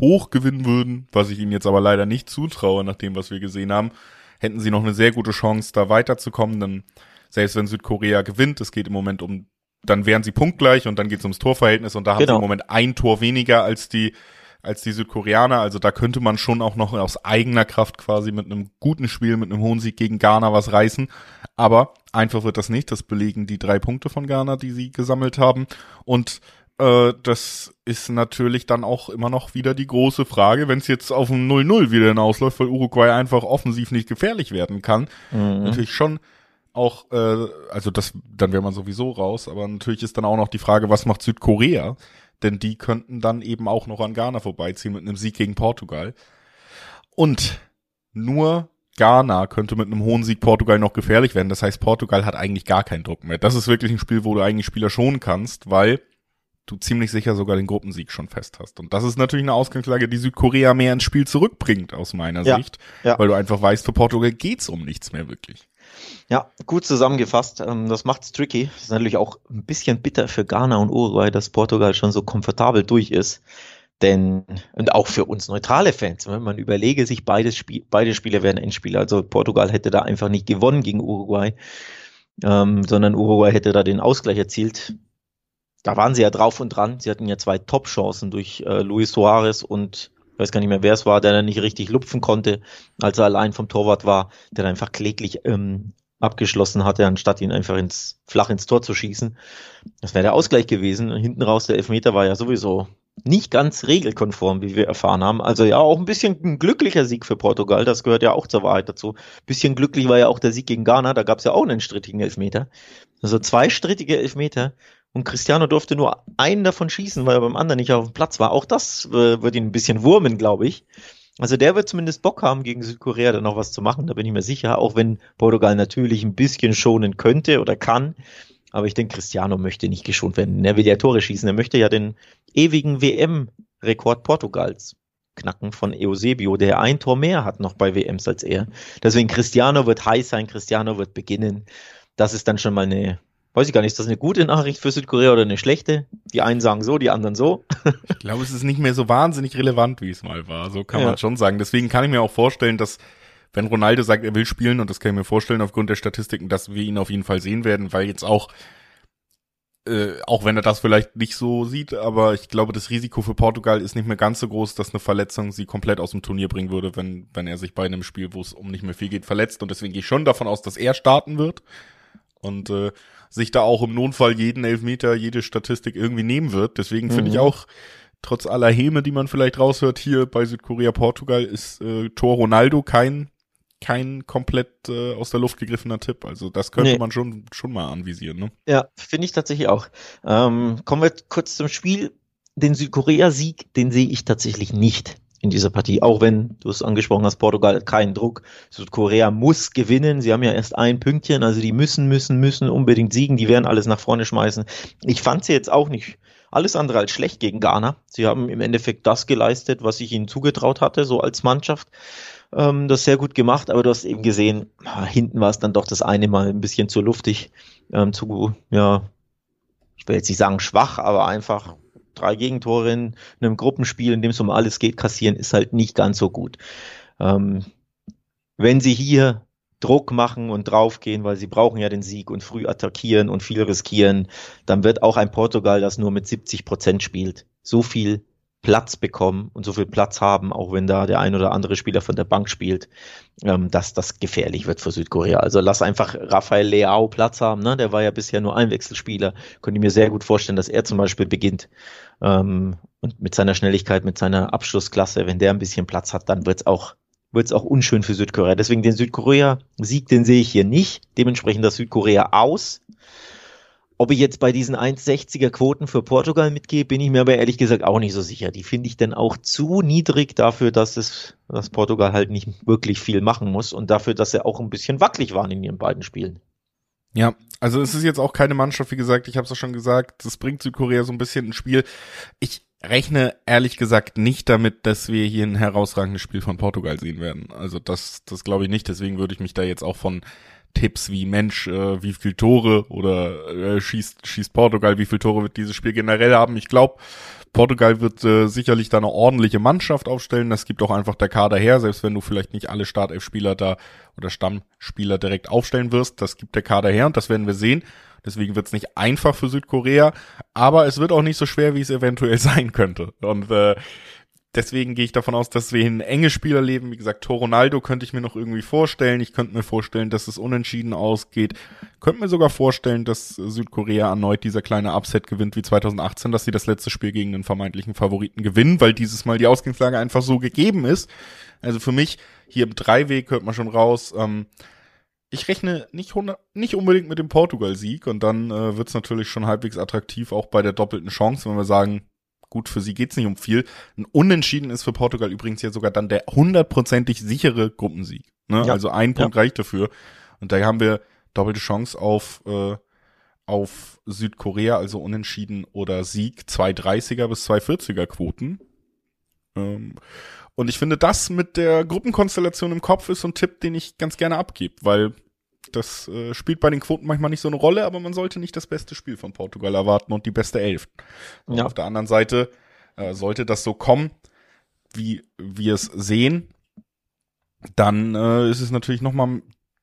[SPEAKER 1] hoch gewinnen würden, was ich ihnen jetzt aber leider nicht zutraue, nach dem, was wir gesehen haben, hätten sie noch eine sehr gute Chance, da weiterzukommen, denn selbst wenn Südkorea gewinnt, es geht im Moment um dann wären sie punktgleich und dann geht es ums Torverhältnis und da haben genau. sie im Moment ein Tor weniger als die als die Südkoreaner. Also da könnte man schon auch noch aus eigener Kraft quasi mit einem guten Spiel, mit einem hohen Sieg gegen Ghana was reißen. Aber einfach wird das nicht. Das belegen die drei Punkte von Ghana, die sie gesammelt haben. Und äh, das ist natürlich dann auch immer noch wieder die große Frage, wenn es jetzt auf ein 0-0 wieder hinausläuft, weil Uruguay einfach offensiv nicht gefährlich werden kann. Mhm. Natürlich schon auch, äh, also das, dann wäre man sowieso raus, aber natürlich ist dann auch noch die Frage, was macht Südkorea? Denn die könnten dann eben auch noch an Ghana vorbeiziehen mit einem Sieg gegen Portugal. Und nur Ghana könnte mit einem hohen Sieg Portugal noch gefährlich werden. Das heißt, Portugal hat eigentlich gar keinen Druck mehr. Das ist wirklich ein Spiel, wo du eigentlich Spieler schonen kannst, weil du ziemlich sicher sogar den Gruppensieg schon fest hast. Und das ist natürlich eine Ausgangslage, die Südkorea mehr ins Spiel zurückbringt, aus meiner ja, Sicht. Ja. Weil du einfach weißt, für Portugal geht's um nichts mehr wirklich.
[SPEAKER 2] Ja, gut zusammengefasst. Ähm, das macht's tricky. Das ist natürlich auch ein bisschen bitter für Ghana und Uruguay, dass Portugal schon so komfortabel durch ist. Denn, und auch für uns neutrale Fans, wenn man überlege sich, beides Spiel, beide Spiele werden Endspiele. Also Portugal hätte da einfach nicht gewonnen gegen Uruguay, ähm, sondern Uruguay hätte da den Ausgleich erzielt da waren sie ja drauf und dran. Sie hatten ja zwei Top-Chancen durch äh, Luis Suarez und ich weiß gar nicht mehr, wer es war, der dann nicht richtig lupfen konnte, als er allein vom Torwart war, der einfach kläglich ähm, abgeschlossen hatte, anstatt ihn einfach ins flach ins Tor zu schießen. Das wäre der Ausgleich gewesen. Und hinten raus, der Elfmeter war ja sowieso nicht ganz regelkonform, wie wir erfahren haben. Also ja, auch ein bisschen ein glücklicher Sieg für Portugal, das gehört ja auch zur Wahrheit dazu. Ein bisschen glücklich war ja auch der Sieg gegen Ghana, da gab es ja auch einen strittigen Elfmeter. Also zwei strittige Elfmeter und Cristiano durfte nur einen davon schießen, weil er beim anderen nicht auf dem Platz war. Auch das äh, wird ihn ein bisschen wurmen, glaube ich. Also der wird zumindest Bock haben, gegen Südkorea dann noch was zu machen, da bin ich mir sicher, auch wenn Portugal natürlich ein bisschen schonen könnte oder kann. Aber ich denke, Cristiano möchte nicht geschont werden. Er will ja Tore schießen. Er möchte ja den ewigen WM-Rekord Portugals knacken von Eusebio, der ein Tor mehr hat noch bei WMs als er. Deswegen Cristiano wird heiß sein, Cristiano wird beginnen. Das ist dann schon mal eine weiß ich gar nicht, ist das eine gute Nachricht für Südkorea oder eine schlechte? Die einen sagen so, die anderen so. [laughs]
[SPEAKER 1] ich glaube, es ist nicht mehr so wahnsinnig relevant, wie es mal war. So kann ja. man schon sagen. Deswegen kann ich mir auch vorstellen, dass wenn Ronaldo sagt, er will spielen, und das kann ich mir vorstellen aufgrund der Statistiken, dass wir ihn auf jeden Fall sehen werden, weil jetzt auch äh, auch wenn er das vielleicht nicht so sieht, aber ich glaube, das Risiko für Portugal ist nicht mehr ganz so groß, dass eine Verletzung sie komplett aus dem Turnier bringen würde, wenn, wenn er sich bei einem Spiel, wo es um nicht mehr viel geht, verletzt. Und deswegen gehe ich schon davon aus, dass er starten wird. Und äh, sich da auch im Notfall jeden Elfmeter, jede Statistik irgendwie nehmen wird. Deswegen finde mhm. ich auch, trotz aller Häme, die man vielleicht raushört hier bei Südkorea, Portugal, ist äh, Tor Ronaldo kein kein komplett äh, aus der Luft gegriffener Tipp. Also das könnte nee. man schon schon mal anvisieren. Ne?
[SPEAKER 2] Ja, finde ich tatsächlich auch. Ähm, kommen wir kurz zum Spiel. Den Südkorea-Sieg, den sehe ich tatsächlich nicht in dieser Partie. Auch wenn, du es angesprochen hast, Portugal keinen Druck. Südkorea muss gewinnen. Sie haben ja erst ein Pünktchen, also die müssen, müssen, müssen unbedingt siegen. Die werden alles nach vorne schmeißen. Ich fand sie jetzt auch nicht alles andere als schlecht gegen Ghana. Sie haben im Endeffekt das geleistet, was ich ihnen zugetraut hatte, so als Mannschaft. Ähm, das sehr gut gemacht, aber du hast eben gesehen, hinten war es dann doch das eine Mal ein bisschen zu luftig, ähm, zu, ja, ich will jetzt nicht sagen schwach, aber einfach drei Gegentore in einem Gruppenspiel, in dem es um alles geht, kassieren, ist halt nicht ganz so gut. Ähm, wenn sie hier Druck machen und draufgehen, weil sie brauchen ja den Sieg und früh attackieren und viel riskieren, dann wird auch ein Portugal, das nur mit 70 Prozent spielt, so viel Platz bekommen und so viel Platz haben, auch wenn da der ein oder andere Spieler von der Bank spielt, ähm, dass das gefährlich wird für Südkorea. Also lass einfach Rafael Leao Platz haben, ne? der war ja bisher nur Einwechselspieler. Könnte mir sehr gut vorstellen, dass er zum Beispiel beginnt ähm, und mit seiner Schnelligkeit, mit seiner Abschlussklasse, wenn der ein bisschen Platz hat, dann wird's auch wird's auch unschön für Südkorea. Deswegen den Südkorea-Sieg, den sehe ich hier nicht. Dementsprechend das Südkorea aus. Ob ich jetzt bei diesen 1,60er Quoten für Portugal mitgehe, bin ich mir aber ehrlich gesagt auch nicht so sicher. Die finde ich dann auch zu niedrig dafür, dass es, dass Portugal halt nicht wirklich viel machen muss und dafür, dass sie auch ein bisschen wackelig waren in ihren beiden Spielen.
[SPEAKER 1] Ja, also es ist jetzt auch keine Mannschaft, wie gesagt, ich habe es ja schon gesagt, das bringt Südkorea so ein bisschen ins Spiel. Ich rechne ehrlich gesagt nicht damit, dass wir hier ein herausragendes Spiel von Portugal sehen werden. Also das, das glaube ich nicht. Deswegen würde ich mich da jetzt auch von Tipps wie Mensch, äh, wie viel Tore oder äh, schießt, schießt Portugal, wie viel Tore wird dieses Spiel generell haben. Ich glaube, Portugal wird äh, sicherlich da eine ordentliche Mannschaft aufstellen. Das gibt auch einfach der Kader her, selbst wenn du vielleicht nicht alle Startelf-Spieler da oder Stammspieler direkt aufstellen wirst. Das gibt der Kader her und das werden wir sehen. Deswegen wird es nicht einfach für Südkorea, aber es wird auch nicht so schwer, wie es eventuell [laughs] sein könnte. Und äh, Deswegen gehe ich davon aus, dass wir ein enge Spiel erleben. Wie gesagt, Tor Ronaldo könnte ich mir noch irgendwie vorstellen. Ich könnte mir vorstellen, dass es unentschieden ausgeht. Könnte mir sogar vorstellen, dass Südkorea erneut dieser kleine Upset gewinnt wie 2018, dass sie das letzte Spiel gegen den vermeintlichen Favoriten gewinnen, weil dieses Mal die Ausgangslage einfach so gegeben ist. Also für mich hier im Dreiweg hört man schon raus. Ähm, ich rechne nicht, 100, nicht unbedingt mit dem Portugal-Sieg und dann äh, wird es natürlich schon halbwegs attraktiv, auch bei der doppelten Chance, wenn wir sagen, gut, für sie geht's nicht um viel. Ein Unentschieden ist für Portugal übrigens ja sogar dann der hundertprozentig sichere Gruppensieg. Ne? Ja. Also ein Punkt ja. reicht dafür. Und da haben wir doppelte Chance auf, äh, auf Südkorea, also unentschieden oder Sieg, zwei 30er bis zwei 40er Quoten. Ähm, und ich finde, das mit der Gruppenkonstellation im Kopf ist so ein Tipp, den ich ganz gerne abgebe, weil das äh, spielt bei den Quoten manchmal nicht so eine Rolle, aber man sollte nicht das beste Spiel von Portugal erwarten und die beste Elf. Ja. auf der anderen Seite äh, sollte das so kommen, wie wir es sehen, dann äh, ist es natürlich nochmal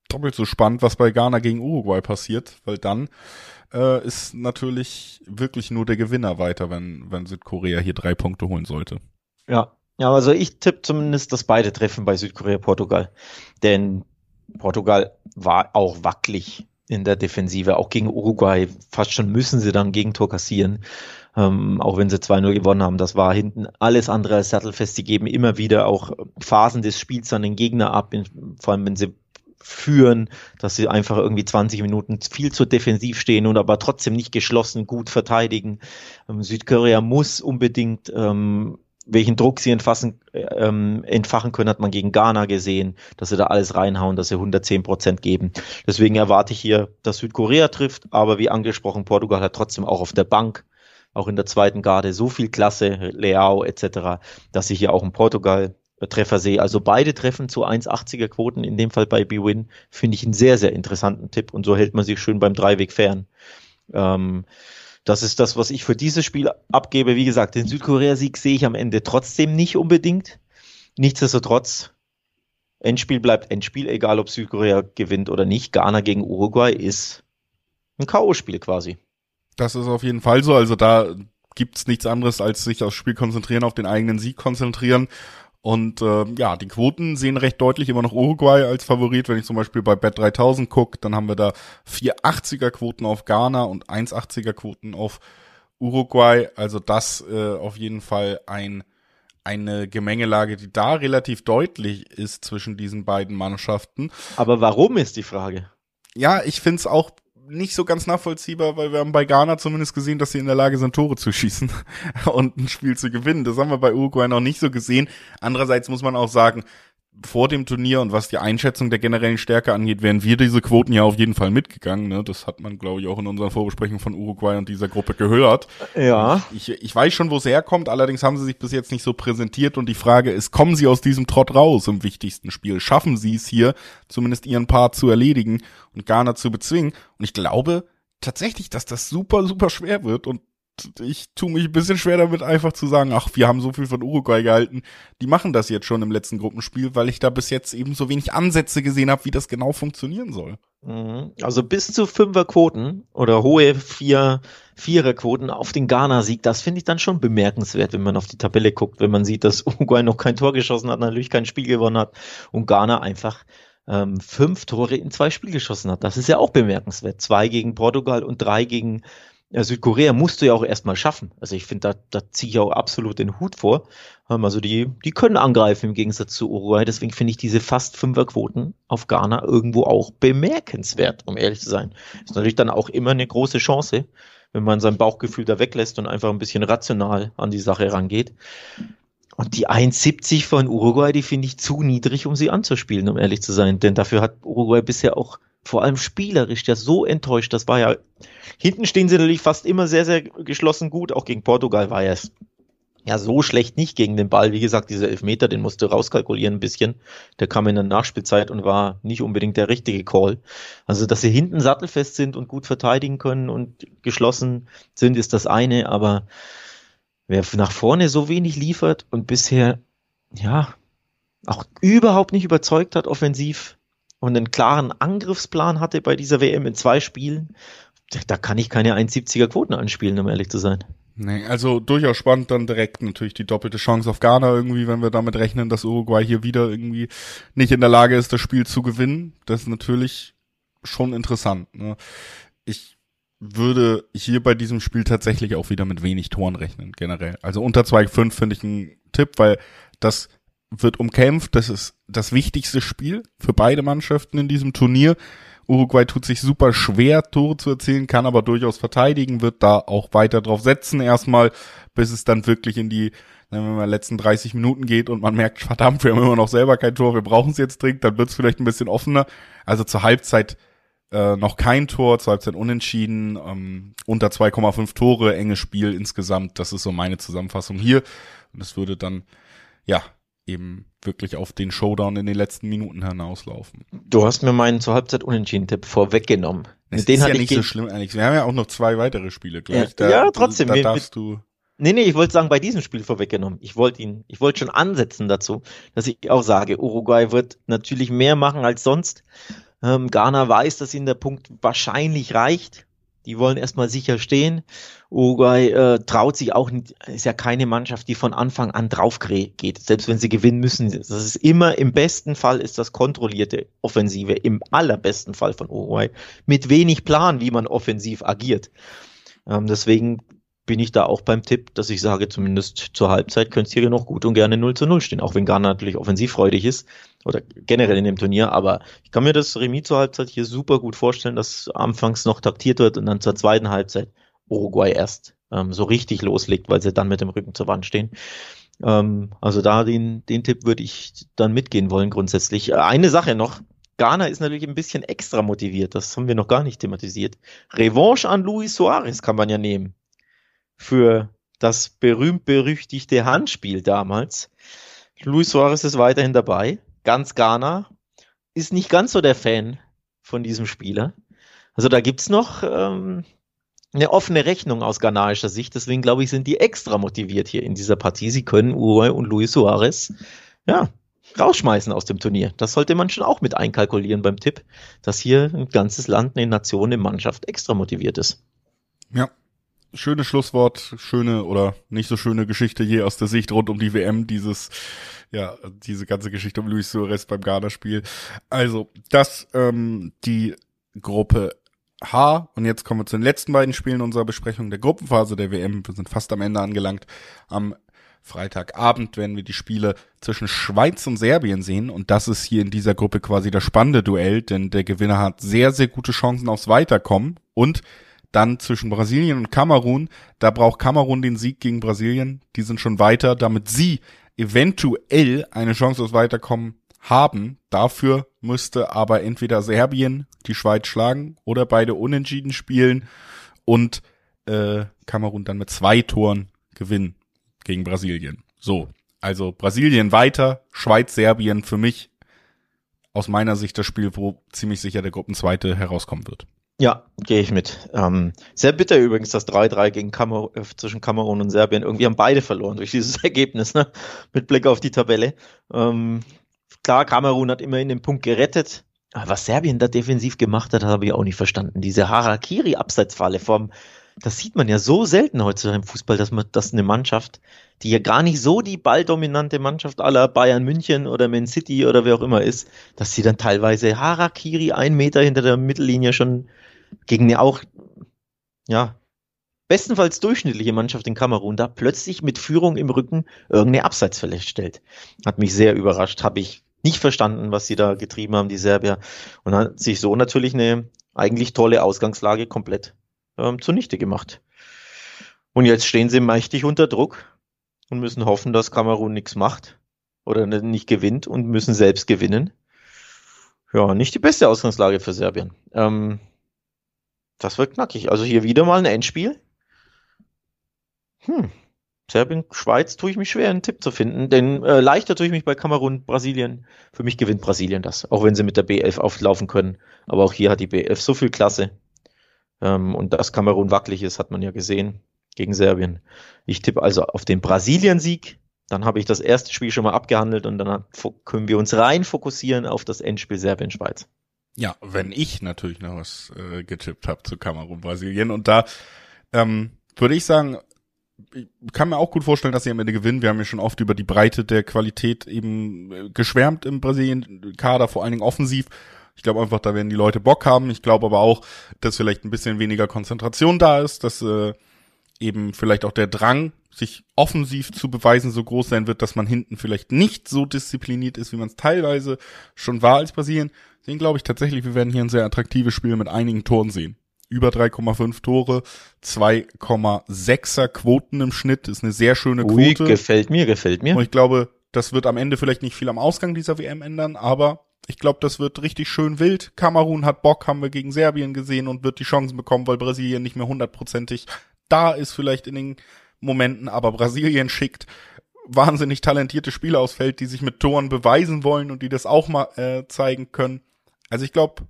[SPEAKER 1] doppelt so spannend, was bei Ghana gegen Uruguay passiert, weil dann äh, ist natürlich wirklich nur der Gewinner weiter, wenn, wenn Südkorea hier drei Punkte holen sollte.
[SPEAKER 2] Ja, ja, also ich tippe zumindest, dass beide treffen bei Südkorea, Portugal. Denn Portugal war auch wackelig in der Defensive, auch gegen Uruguay. Fast schon müssen sie dann Gegentor kassieren, ähm, auch wenn sie 2-0 gewonnen haben. Das war hinten alles andere als sattelfest. Sie geben immer wieder auch Phasen des Spiels an den Gegner ab, vor allem wenn sie führen, dass sie einfach irgendwie 20 Minuten viel zu defensiv stehen und aber trotzdem nicht geschlossen gut verteidigen. Ähm, Südkorea muss unbedingt ähm, welchen Druck sie entfassen, ähm, entfachen können, hat man gegen Ghana gesehen, dass sie da alles reinhauen, dass sie 110 Prozent geben. Deswegen erwarte ich hier, dass Südkorea trifft, aber wie angesprochen, Portugal hat trotzdem auch auf der Bank, auch in der zweiten Garde so viel Klasse, Leao etc., dass ich hier auch in Portugal Treffer sehe. Also beide treffen zu 1,80er Quoten, in dem Fall bei BWin, finde ich einen sehr, sehr interessanten Tipp und so hält man sich schön beim Dreiweg fern. Ähm, das ist das, was ich für dieses Spiel abgebe. Wie gesagt, den Südkorea-Sieg sehe ich am Ende trotzdem nicht unbedingt. Nichtsdestotrotz, Endspiel bleibt Endspiel, egal ob Südkorea gewinnt oder nicht. Ghana gegen Uruguay ist ein K.O.-Spiel quasi.
[SPEAKER 1] Das ist auf jeden Fall so. Also da gibt's nichts anderes, als sich aufs Spiel konzentrieren, auf den eigenen Sieg konzentrieren. Und äh, ja, die Quoten sehen recht deutlich immer noch Uruguay als Favorit. Wenn ich zum Beispiel bei Bet 3000 gucke, dann haben wir da 480er Quoten auf Ghana und 180er Quoten auf Uruguay. Also das äh, auf jeden Fall ein eine Gemengelage, die da relativ deutlich ist zwischen diesen beiden Mannschaften.
[SPEAKER 2] Aber warum ist die Frage?
[SPEAKER 1] Ja, ich find's auch nicht so ganz nachvollziehbar, weil wir haben bei Ghana zumindest gesehen, dass sie in der Lage sind, Tore zu schießen [laughs] und ein Spiel zu gewinnen. Das haben wir bei Uruguay noch nicht so gesehen. Andererseits muss man auch sagen, vor dem Turnier und was die Einschätzung der generellen Stärke angeht, wären wir diese Quoten ja auf jeden Fall mitgegangen. Ne? Das hat man, glaube ich, auch in unserer Vorbesprechung von Uruguay und dieser Gruppe gehört.
[SPEAKER 2] Ja.
[SPEAKER 1] Ich, ich weiß schon, wo es herkommt, allerdings haben sie sich bis jetzt nicht so präsentiert und die Frage ist, kommen sie aus diesem Trott raus im wichtigsten Spiel? Schaffen sie es hier, zumindest ihren Part zu erledigen und Ghana zu bezwingen? Und ich glaube tatsächlich, dass das super, super schwer wird und ich tue mich ein bisschen schwer damit, einfach zu sagen, ach, wir haben so viel von Uruguay gehalten. Die machen das jetzt schon im letzten Gruppenspiel, weil ich da bis jetzt eben so wenig Ansätze gesehen habe, wie das genau funktionieren soll.
[SPEAKER 2] Mhm. Also bis zu Fünferquoten oder hohe Vier, Viererquoten auf den Ghana-Sieg, das finde ich dann schon bemerkenswert, wenn man auf die Tabelle guckt, wenn man sieht, dass [laughs] Uruguay noch kein Tor geschossen hat, natürlich kein Spiel gewonnen hat und Ghana einfach ähm, fünf Tore in zwei Spiele geschossen hat. Das ist ja auch bemerkenswert. Zwei gegen Portugal und drei gegen Südkorea musst du ja auch erstmal schaffen. Also ich finde, da, da ziehe ich auch absolut den Hut vor. Also die, die können angreifen im Gegensatz zu Uruguay. Deswegen finde ich diese fast Fünferquoten auf Ghana irgendwo auch bemerkenswert, um ehrlich zu sein. Ist natürlich dann auch immer eine große Chance, wenn man sein Bauchgefühl da weglässt und einfach ein bisschen rational an die Sache rangeht. Und die 1,70 von Uruguay, die finde ich zu niedrig, um sie anzuspielen, um ehrlich zu sein. Denn dafür hat Uruguay bisher auch vor allem spielerisch ja so enttäuscht. Das war ja, hinten stehen sie natürlich fast immer sehr, sehr geschlossen gut. Auch gegen Portugal war es ja so schlecht nicht gegen den Ball. Wie gesagt, dieser Elfmeter, den musste rauskalkulieren ein bisschen. Der kam in der Nachspielzeit und war nicht unbedingt der richtige Call. Also, dass sie hinten sattelfest sind und gut verteidigen können und geschlossen sind, ist das eine. Aber wer nach vorne so wenig liefert und bisher, ja, auch überhaupt nicht überzeugt hat offensiv, und einen klaren Angriffsplan hatte bei dieser WM in zwei Spielen, da kann ich keine 1,70er Quoten anspielen, um ehrlich zu sein.
[SPEAKER 1] Nee, also durchaus spannend dann direkt natürlich die doppelte Chance auf Ghana irgendwie, wenn wir damit rechnen, dass Uruguay hier wieder irgendwie nicht in der Lage ist, das Spiel zu gewinnen. Das ist natürlich schon interessant. Ne? Ich würde hier bei diesem Spiel tatsächlich auch wieder mit wenig Toren rechnen, generell. Also unter 2,5 finde ich einen Tipp, weil das wird umkämpft. Das ist das wichtigste Spiel für beide Mannschaften in diesem Turnier. Uruguay tut sich super schwer, Tore zu erzielen, kann aber durchaus verteidigen, wird da auch weiter drauf setzen erstmal, bis es dann wirklich in die Wenn man in den letzten 30 Minuten geht und man merkt, verdammt, wir haben immer noch selber kein Tor, wir brauchen es jetzt dringend, dann wird es vielleicht ein bisschen offener. Also zur Halbzeit äh, noch kein Tor, zur Halbzeit unentschieden, ähm, unter 2,5 Tore, enges Spiel insgesamt. Das ist so meine Zusammenfassung hier. Und es würde dann, ja, eben wirklich auf den Showdown in den letzten Minuten hinauslaufen.
[SPEAKER 2] Du hast mir meinen zur Halbzeit Unentschieden-Tipp vorweggenommen.
[SPEAKER 1] Es ist ja nicht so schlimm, Alex. Wir haben ja auch noch zwei weitere Spiele gleich.
[SPEAKER 2] Ja, da, ja trotzdem.
[SPEAKER 1] Da darfst du
[SPEAKER 2] Nee, nee, ich wollte sagen, bei diesem Spiel vorweggenommen. Ich wollte ihn, ich wollte schon ansetzen dazu, dass ich auch sage, Uruguay wird natürlich mehr machen als sonst. Ähm, Ghana weiß, dass ihnen der Punkt wahrscheinlich reicht. Die wollen erstmal sicher stehen. Uruguay äh, traut sich auch nicht, ist ja keine Mannschaft, die von Anfang an drauf geht, selbst wenn sie gewinnen müssen. Das ist immer, im besten Fall ist das kontrollierte Offensive, im allerbesten Fall von Uruguay, mit wenig Plan, wie man offensiv agiert. Ähm, deswegen bin ich da auch beim Tipp, dass ich sage, zumindest zur Halbzeit könnte es hier noch gut und gerne 0 zu 0 stehen, auch wenn Ghana natürlich offensivfreudig ist oder generell in dem Turnier, aber ich kann mir das Remis zur Halbzeit hier super gut vorstellen, dass anfangs noch taktiert wird und dann zur zweiten Halbzeit Uruguay erst ähm, so richtig loslegt, weil sie dann mit dem Rücken zur Wand stehen. Ähm, also da den, den Tipp würde ich dann mitgehen wollen grundsätzlich. Eine Sache noch, Ghana ist natürlich ein bisschen extra motiviert, das haben wir noch gar nicht thematisiert. Revanche an Luis Suarez kann man ja nehmen für das berühmt-berüchtigte Handspiel damals. Luis Suarez ist weiterhin dabei. Ganz Ghana ist nicht ganz so der Fan von diesem Spieler. Also da gibt's noch ähm, eine offene Rechnung aus ghanaischer Sicht. Deswegen glaube ich, sind die extra motiviert hier in dieser Partie. Sie können Uruguay und Luis Suarez ja, rausschmeißen aus dem Turnier. Das sollte man schon auch mit einkalkulieren beim Tipp, dass hier ein ganzes Land, eine Nation, eine Mannschaft extra motiviert ist.
[SPEAKER 1] Ja, schönes Schlusswort, schöne oder nicht so schöne Geschichte hier aus der Sicht rund um die WM, dieses, ja, diese ganze Geschichte um Luis Suarez beim Ghana-Spiel. Also, das, ähm, die Gruppe H. Und jetzt kommen wir zu den letzten beiden Spielen unserer Besprechung der Gruppenphase der WM. Wir sind fast am Ende angelangt. Am Freitagabend werden wir die Spiele zwischen Schweiz und Serbien sehen. Und das ist hier in dieser Gruppe quasi das spannende Duell, denn der Gewinner hat sehr, sehr gute Chancen aufs Weiterkommen. Und dann zwischen Brasilien und Kamerun. Da braucht Kamerun den Sieg gegen Brasilien. Die sind schon weiter, damit sie eventuell eine Chance aufs Weiterkommen haben. Dafür müsste aber entweder Serbien die Schweiz schlagen oder beide unentschieden spielen und äh, Kamerun dann mit zwei Toren gewinnen gegen Brasilien. So, also Brasilien weiter, Schweiz, Serbien für mich aus meiner Sicht das Spiel, wo ziemlich sicher der Gruppenzweite herauskommen wird.
[SPEAKER 2] Ja, gehe ich mit. Ähm, sehr bitter übrigens, das 3-3 gegen Kamer äh, zwischen Kamerun und Serbien. Irgendwie haben beide verloren durch dieses [laughs] Ergebnis, ne? Mit Blick auf die Tabelle. Ähm, klar, Kamerun hat immerhin den Punkt gerettet. Aber was Serbien da defensiv gemacht hat, habe ich auch nicht verstanden. Diese Harakiri-Abseitsfalle vom, das sieht man ja so selten heutzutage im Fußball, dass man, dass eine Mannschaft, die ja gar nicht so die balldominante Mannschaft aller Bayern München oder Man City oder wer auch immer ist, dass sie dann teilweise Harakiri einen Meter hinter der Mittellinie schon gegen eine auch, ja, bestenfalls durchschnittliche Mannschaft in Kamerun da plötzlich mit Führung im Rücken irgendeine Abseitsfälle stellt. Hat mich sehr überrascht, habe ich nicht verstanden, was sie da getrieben haben, die Serbier. Und hat sich so natürlich eine eigentlich tolle Ausgangslage komplett ähm, zunichte gemacht. Und jetzt stehen sie mächtig unter Druck und müssen hoffen, dass Kamerun nichts macht oder nicht gewinnt und müssen selbst gewinnen. Ja, nicht die beste Ausgangslage für Serbien. Ähm, das wird knackig. Also hier wieder mal ein Endspiel. Hm. Serbien, Schweiz tue ich mich schwer, einen Tipp zu finden, denn äh, leichter tue ich mich bei Kamerun, Brasilien. Für mich gewinnt Brasilien das, auch wenn sie mit der B11 auflaufen können. Aber auch hier hat die B11 so viel Klasse. Ähm, und dass Kamerun wackelig ist, hat man ja gesehen gegen Serbien. Ich tippe also auf den Brasilien-Sieg. Dann habe ich das erste Spiel schon mal abgehandelt und dann können wir uns rein fokussieren auf das Endspiel Serbien-Schweiz.
[SPEAKER 1] Ja, wenn ich natürlich noch was äh, getippt habe zu Kamerun, Brasilien. Und da ähm, würde ich sagen, ich kann mir auch gut vorstellen, dass sie am Ende gewinnen. Wir haben ja schon oft über die Breite der Qualität eben äh, geschwärmt im Brasilien-Kader, vor allen Dingen offensiv. Ich glaube einfach, da werden die Leute Bock haben. Ich glaube aber auch, dass vielleicht ein bisschen weniger Konzentration da ist, dass äh, eben vielleicht auch der Drang, sich offensiv zu beweisen, so groß sein wird, dass man hinten vielleicht nicht so diszipliniert ist, wie man es teilweise schon war als Brasilien. Deswegen glaube ich tatsächlich, wir werden hier ein sehr attraktives Spiel mit einigen Toren sehen. über 3,5 Tore, 2,6er Quoten im Schnitt, ist eine sehr schöne
[SPEAKER 2] Ui,
[SPEAKER 1] Quote.
[SPEAKER 2] gefällt mir, gefällt mir.
[SPEAKER 1] Und ich glaube, das wird am Ende vielleicht nicht viel am Ausgang dieser WM ändern, aber ich glaube, das wird richtig schön wild. Kamerun hat Bock, haben wir gegen Serbien gesehen und wird die Chancen bekommen, weil Brasilien nicht mehr hundertprozentig da ist vielleicht in den Momenten, aber Brasilien schickt wahnsinnig talentierte Spieler aus Feld, die sich mit Toren beweisen wollen und die das auch mal äh, zeigen können. Also ich glaube,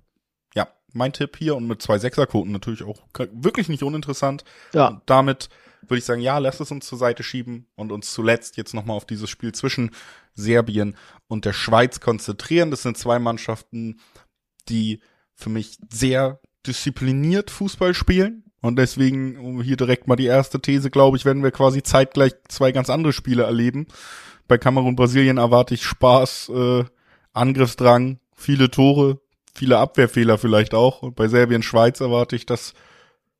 [SPEAKER 1] ja, mein Tipp hier und mit zwei Sechserquoten natürlich auch wirklich nicht uninteressant.
[SPEAKER 2] Ja.
[SPEAKER 1] Und damit würde ich sagen, ja, lass es uns zur Seite schieben und uns zuletzt jetzt nochmal auf dieses Spiel zwischen Serbien und der Schweiz konzentrieren. Das sind zwei Mannschaften, die für mich sehr diszipliniert Fußball spielen. Und deswegen, um hier direkt mal die erste These, glaube ich, werden wir quasi zeitgleich zwei ganz andere Spiele erleben. Bei Kamerun Brasilien erwarte ich Spaß, äh, Angriffsdrang, viele Tore, viele Abwehrfehler vielleicht auch. Und bei Serbien Schweiz erwarte ich, dass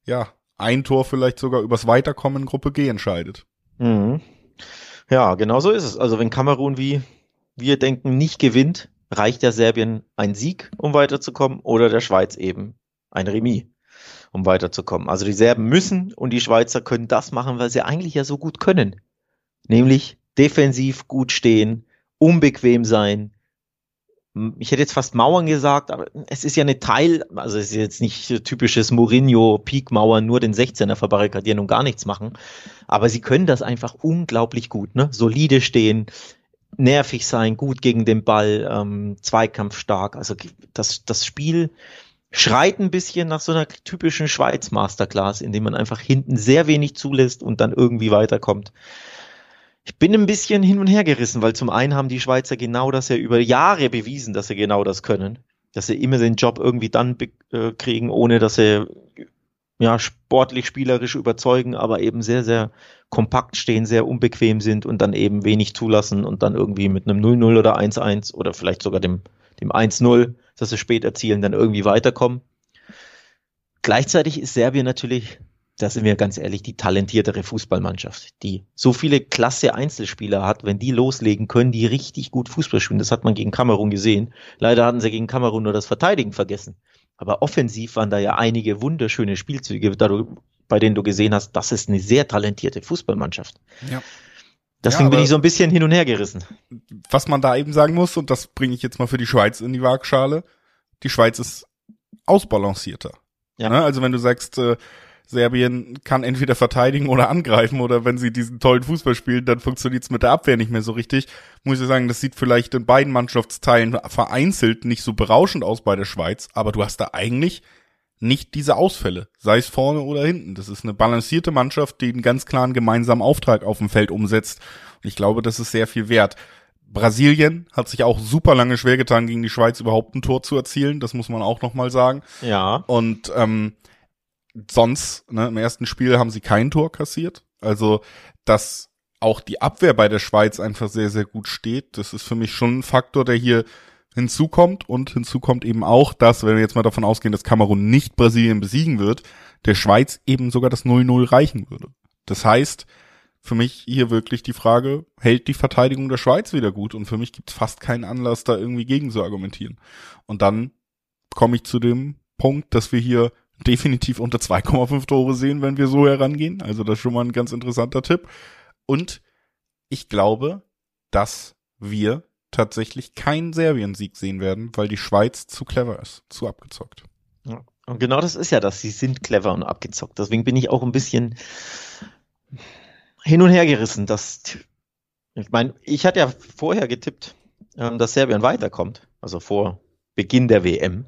[SPEAKER 1] ja ein Tor vielleicht sogar übers Weiterkommen in Gruppe G entscheidet.
[SPEAKER 2] Mhm. Ja, genau so ist es. Also wenn Kamerun wie wir denken nicht gewinnt, reicht der Serbien ein Sieg, um weiterzukommen, oder der Schweiz eben ein Remis um weiterzukommen. Also die Serben müssen und die Schweizer können das machen, weil sie eigentlich ja so gut können. Nämlich defensiv gut stehen, unbequem sein. Ich hätte jetzt fast Mauern gesagt, aber es ist ja eine Teil, also es ist jetzt nicht typisches Mourinho Peak-Mauern, nur den 16er verbarrikadieren und gar nichts machen. Aber sie können das einfach unglaublich gut, ne? Solide stehen, nervig sein, gut gegen den Ball, ähm, Zweikampf stark. Also das, das Spiel schreit ein bisschen nach so einer typischen Schweiz Masterclass, indem man einfach hinten sehr wenig zulässt und dann irgendwie weiterkommt. Ich bin ein bisschen hin und her gerissen, weil zum einen haben die Schweizer genau das ja über Jahre bewiesen, dass sie genau das können. Dass sie immer den Job irgendwie dann äh, kriegen, ohne dass sie ja, sportlich, spielerisch überzeugen, aber eben sehr, sehr kompakt stehen, sehr unbequem sind und dann eben wenig zulassen und dann irgendwie mit einem 0-0 oder 1-1 oder vielleicht sogar dem, dem 1-0 dass sie spät erzielen, dann irgendwie weiterkommen. Gleichzeitig ist Serbien natürlich, da sind wir ganz ehrlich, die talentiertere Fußballmannschaft, die so viele klasse Einzelspieler hat, wenn die loslegen, können die richtig gut Fußball spielen. Das hat man gegen Kamerun gesehen. Leider hatten sie gegen Kamerun nur das Verteidigen vergessen. Aber offensiv waren da ja einige wunderschöne Spielzüge, bei denen du gesehen hast, das ist eine sehr talentierte Fußballmannschaft. Ja. Deswegen ja, bin ich so ein bisschen hin und her gerissen.
[SPEAKER 1] Was man da eben sagen muss, und das bringe ich jetzt mal für die Schweiz in die Waagschale, die Schweiz ist ausbalancierter. Ja. Ne? Also wenn du sagst, äh, Serbien kann entweder verteidigen oder angreifen oder wenn sie diesen tollen Fußball spielen, dann funktioniert es mit der Abwehr nicht mehr so richtig. Muss ich sagen, das sieht vielleicht in beiden Mannschaftsteilen vereinzelt nicht so berauschend aus bei der Schweiz, aber du hast da eigentlich nicht diese Ausfälle, sei es vorne oder hinten. Das ist eine balancierte Mannschaft, die einen ganz klaren gemeinsamen Auftrag auf dem Feld umsetzt. Und ich glaube, das ist sehr viel wert. Brasilien hat sich auch super lange schwer getan, gegen die Schweiz überhaupt ein Tor zu erzielen. Das muss man auch nochmal sagen.
[SPEAKER 2] Ja.
[SPEAKER 1] Und ähm, sonst, ne, im ersten Spiel haben sie kein Tor kassiert. Also, dass auch die Abwehr bei der Schweiz einfach sehr, sehr gut steht, das ist für mich schon ein Faktor, der hier hinzukommt und hinzukommt eben auch, dass, wenn wir jetzt mal davon ausgehen, dass Kamerun nicht Brasilien besiegen wird, der Schweiz eben sogar das 0-0 reichen würde. Das heißt, für mich hier wirklich die Frage, hält die Verteidigung der Schweiz wieder gut? Und für mich gibt es fast keinen Anlass, da irgendwie gegen zu argumentieren. Und dann komme ich zu dem Punkt, dass wir hier definitiv unter 2,5 Tore sehen, wenn wir so herangehen. Also das ist schon mal ein ganz interessanter Tipp. Und ich glaube, dass wir tatsächlich keinen Serbien-Sieg sehen werden, weil die Schweiz zu clever ist, zu abgezockt.
[SPEAKER 2] Ja. Und genau das ist ja das, sie sind clever und abgezockt. Deswegen bin ich auch ein bisschen hin und her gerissen. Dass, ich meine, ich hatte ja vorher getippt, ähm, dass Serbien weiterkommt, also vor Beginn der WM,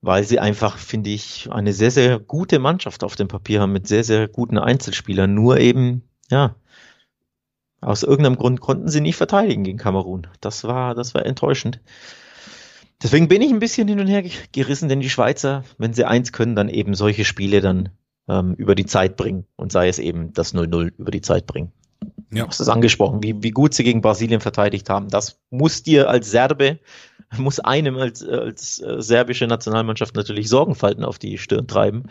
[SPEAKER 2] weil sie einfach, finde ich, eine sehr, sehr gute Mannschaft auf dem Papier haben mit sehr, sehr guten Einzelspielern. Nur eben, ja, aus irgendeinem Grund konnten sie nicht verteidigen gegen Kamerun. Das war, das war enttäuschend. Deswegen bin ich ein bisschen hin und her gerissen, denn die Schweizer, wenn sie eins können, dann eben solche Spiele dann ähm, über die Zeit bringen und sei es eben das 0-0 über die Zeit bringen. Ja. Du hast es angesprochen, wie, wie gut sie gegen Brasilien verteidigt haben. Das muss dir als Serbe, [laughs] muss einem als, als äh, serbische Nationalmannschaft natürlich Sorgenfalten auf die Stirn treiben.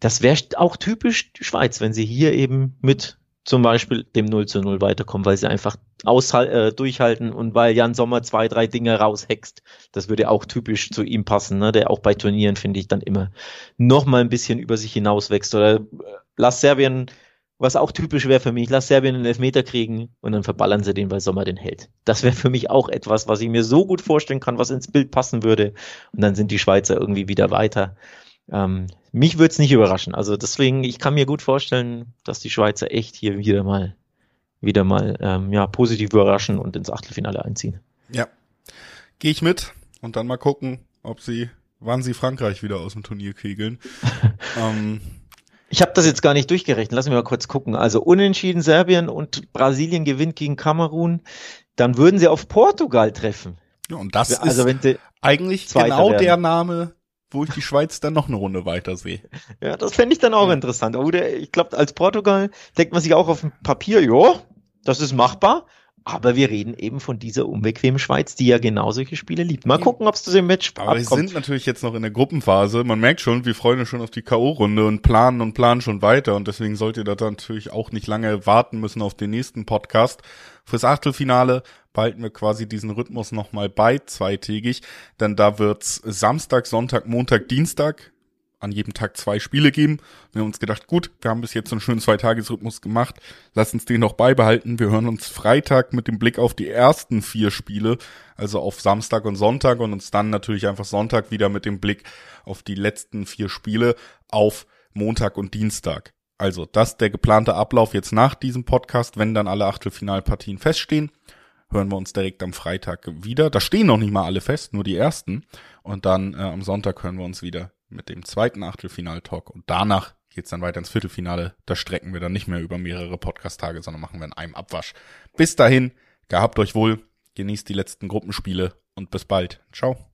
[SPEAKER 2] Das wäre auch typisch die Schweiz, wenn sie hier eben mit zum Beispiel dem 0 zu 0 weiterkommen, weil sie einfach äh, durchhalten und weil Jan Sommer zwei, drei Dinge raushext. Das würde auch typisch zu ihm passen, ne? der auch bei Turnieren, finde ich, dann immer noch mal ein bisschen über sich hinauswächst. Oder äh, lass Serbien, was auch typisch wäre für mich, lass Serbien einen Elfmeter kriegen und dann verballern sie den, weil Sommer den hält. Das wäre für mich auch etwas, was ich mir so gut vorstellen kann, was ins Bild passen würde. Und dann sind die Schweizer irgendwie wieder weiter. Ähm, mich würde es nicht überraschen. Also deswegen, ich kann mir gut vorstellen, dass die Schweizer echt hier wieder mal, wieder mal ähm, ja, positiv überraschen und ins Achtelfinale einziehen.
[SPEAKER 1] Ja. Gehe ich mit und dann mal gucken, ob sie, wann sie Frankreich wieder aus dem Turnier kegeln. [laughs]
[SPEAKER 2] ähm, ich habe das jetzt gar nicht durchgerechnet. Lass mich mal kurz gucken. Also unentschieden Serbien und Brasilien gewinnt gegen Kamerun. Dann würden sie auf Portugal treffen.
[SPEAKER 1] Ja, und das also ist eigentlich genau werden. der Name, wo ich die Schweiz dann noch eine Runde weiter sehe.
[SPEAKER 2] Ja, das fände ich dann auch ja. interessant. Oder ich glaube, als Portugal denkt man sich auch auf dem Papier, ja, das ist machbar. Aber wir reden eben von dieser unbequemen Schweiz, die ja genau solche Spiele liebt. Mal gucken, ob es zu dem Match
[SPEAKER 1] Aber abkommt. wir sind natürlich jetzt noch in der Gruppenphase. Man merkt schon, wir freuen uns schon auf die K.O.-Runde und planen und planen schon weiter. Und deswegen sollt ihr da natürlich auch nicht lange warten müssen auf den nächsten Podcast. Fürs Achtelfinale behalten wir quasi diesen Rhythmus nochmal bei, zweitägig. Denn da wird's Samstag, Sonntag, Montag, Dienstag an jedem Tag zwei Spiele geben. Wir haben uns gedacht, gut, wir haben bis jetzt einen schönen Zweitagesrhythmus gemacht, lass uns den noch beibehalten. Wir hören uns Freitag mit dem Blick auf die ersten vier Spiele, also auf Samstag und Sonntag und uns dann natürlich einfach Sonntag wieder mit dem Blick auf die letzten vier Spiele auf Montag und Dienstag. Also das der geplante Ablauf jetzt nach diesem Podcast, wenn dann alle Achtelfinalpartien feststehen hören wir uns direkt am Freitag wieder. Da stehen noch nicht mal alle fest, nur die ersten. Und dann äh, am Sonntag hören wir uns wieder mit dem zweiten Achtelfinal-Talk und danach geht's dann weiter ins Viertelfinale. Da strecken wir dann nicht mehr über mehrere Podcast-Tage, sondern machen wir in einem Abwasch. Bis dahin, gehabt euch wohl, genießt die letzten Gruppenspiele und bis bald. Ciao.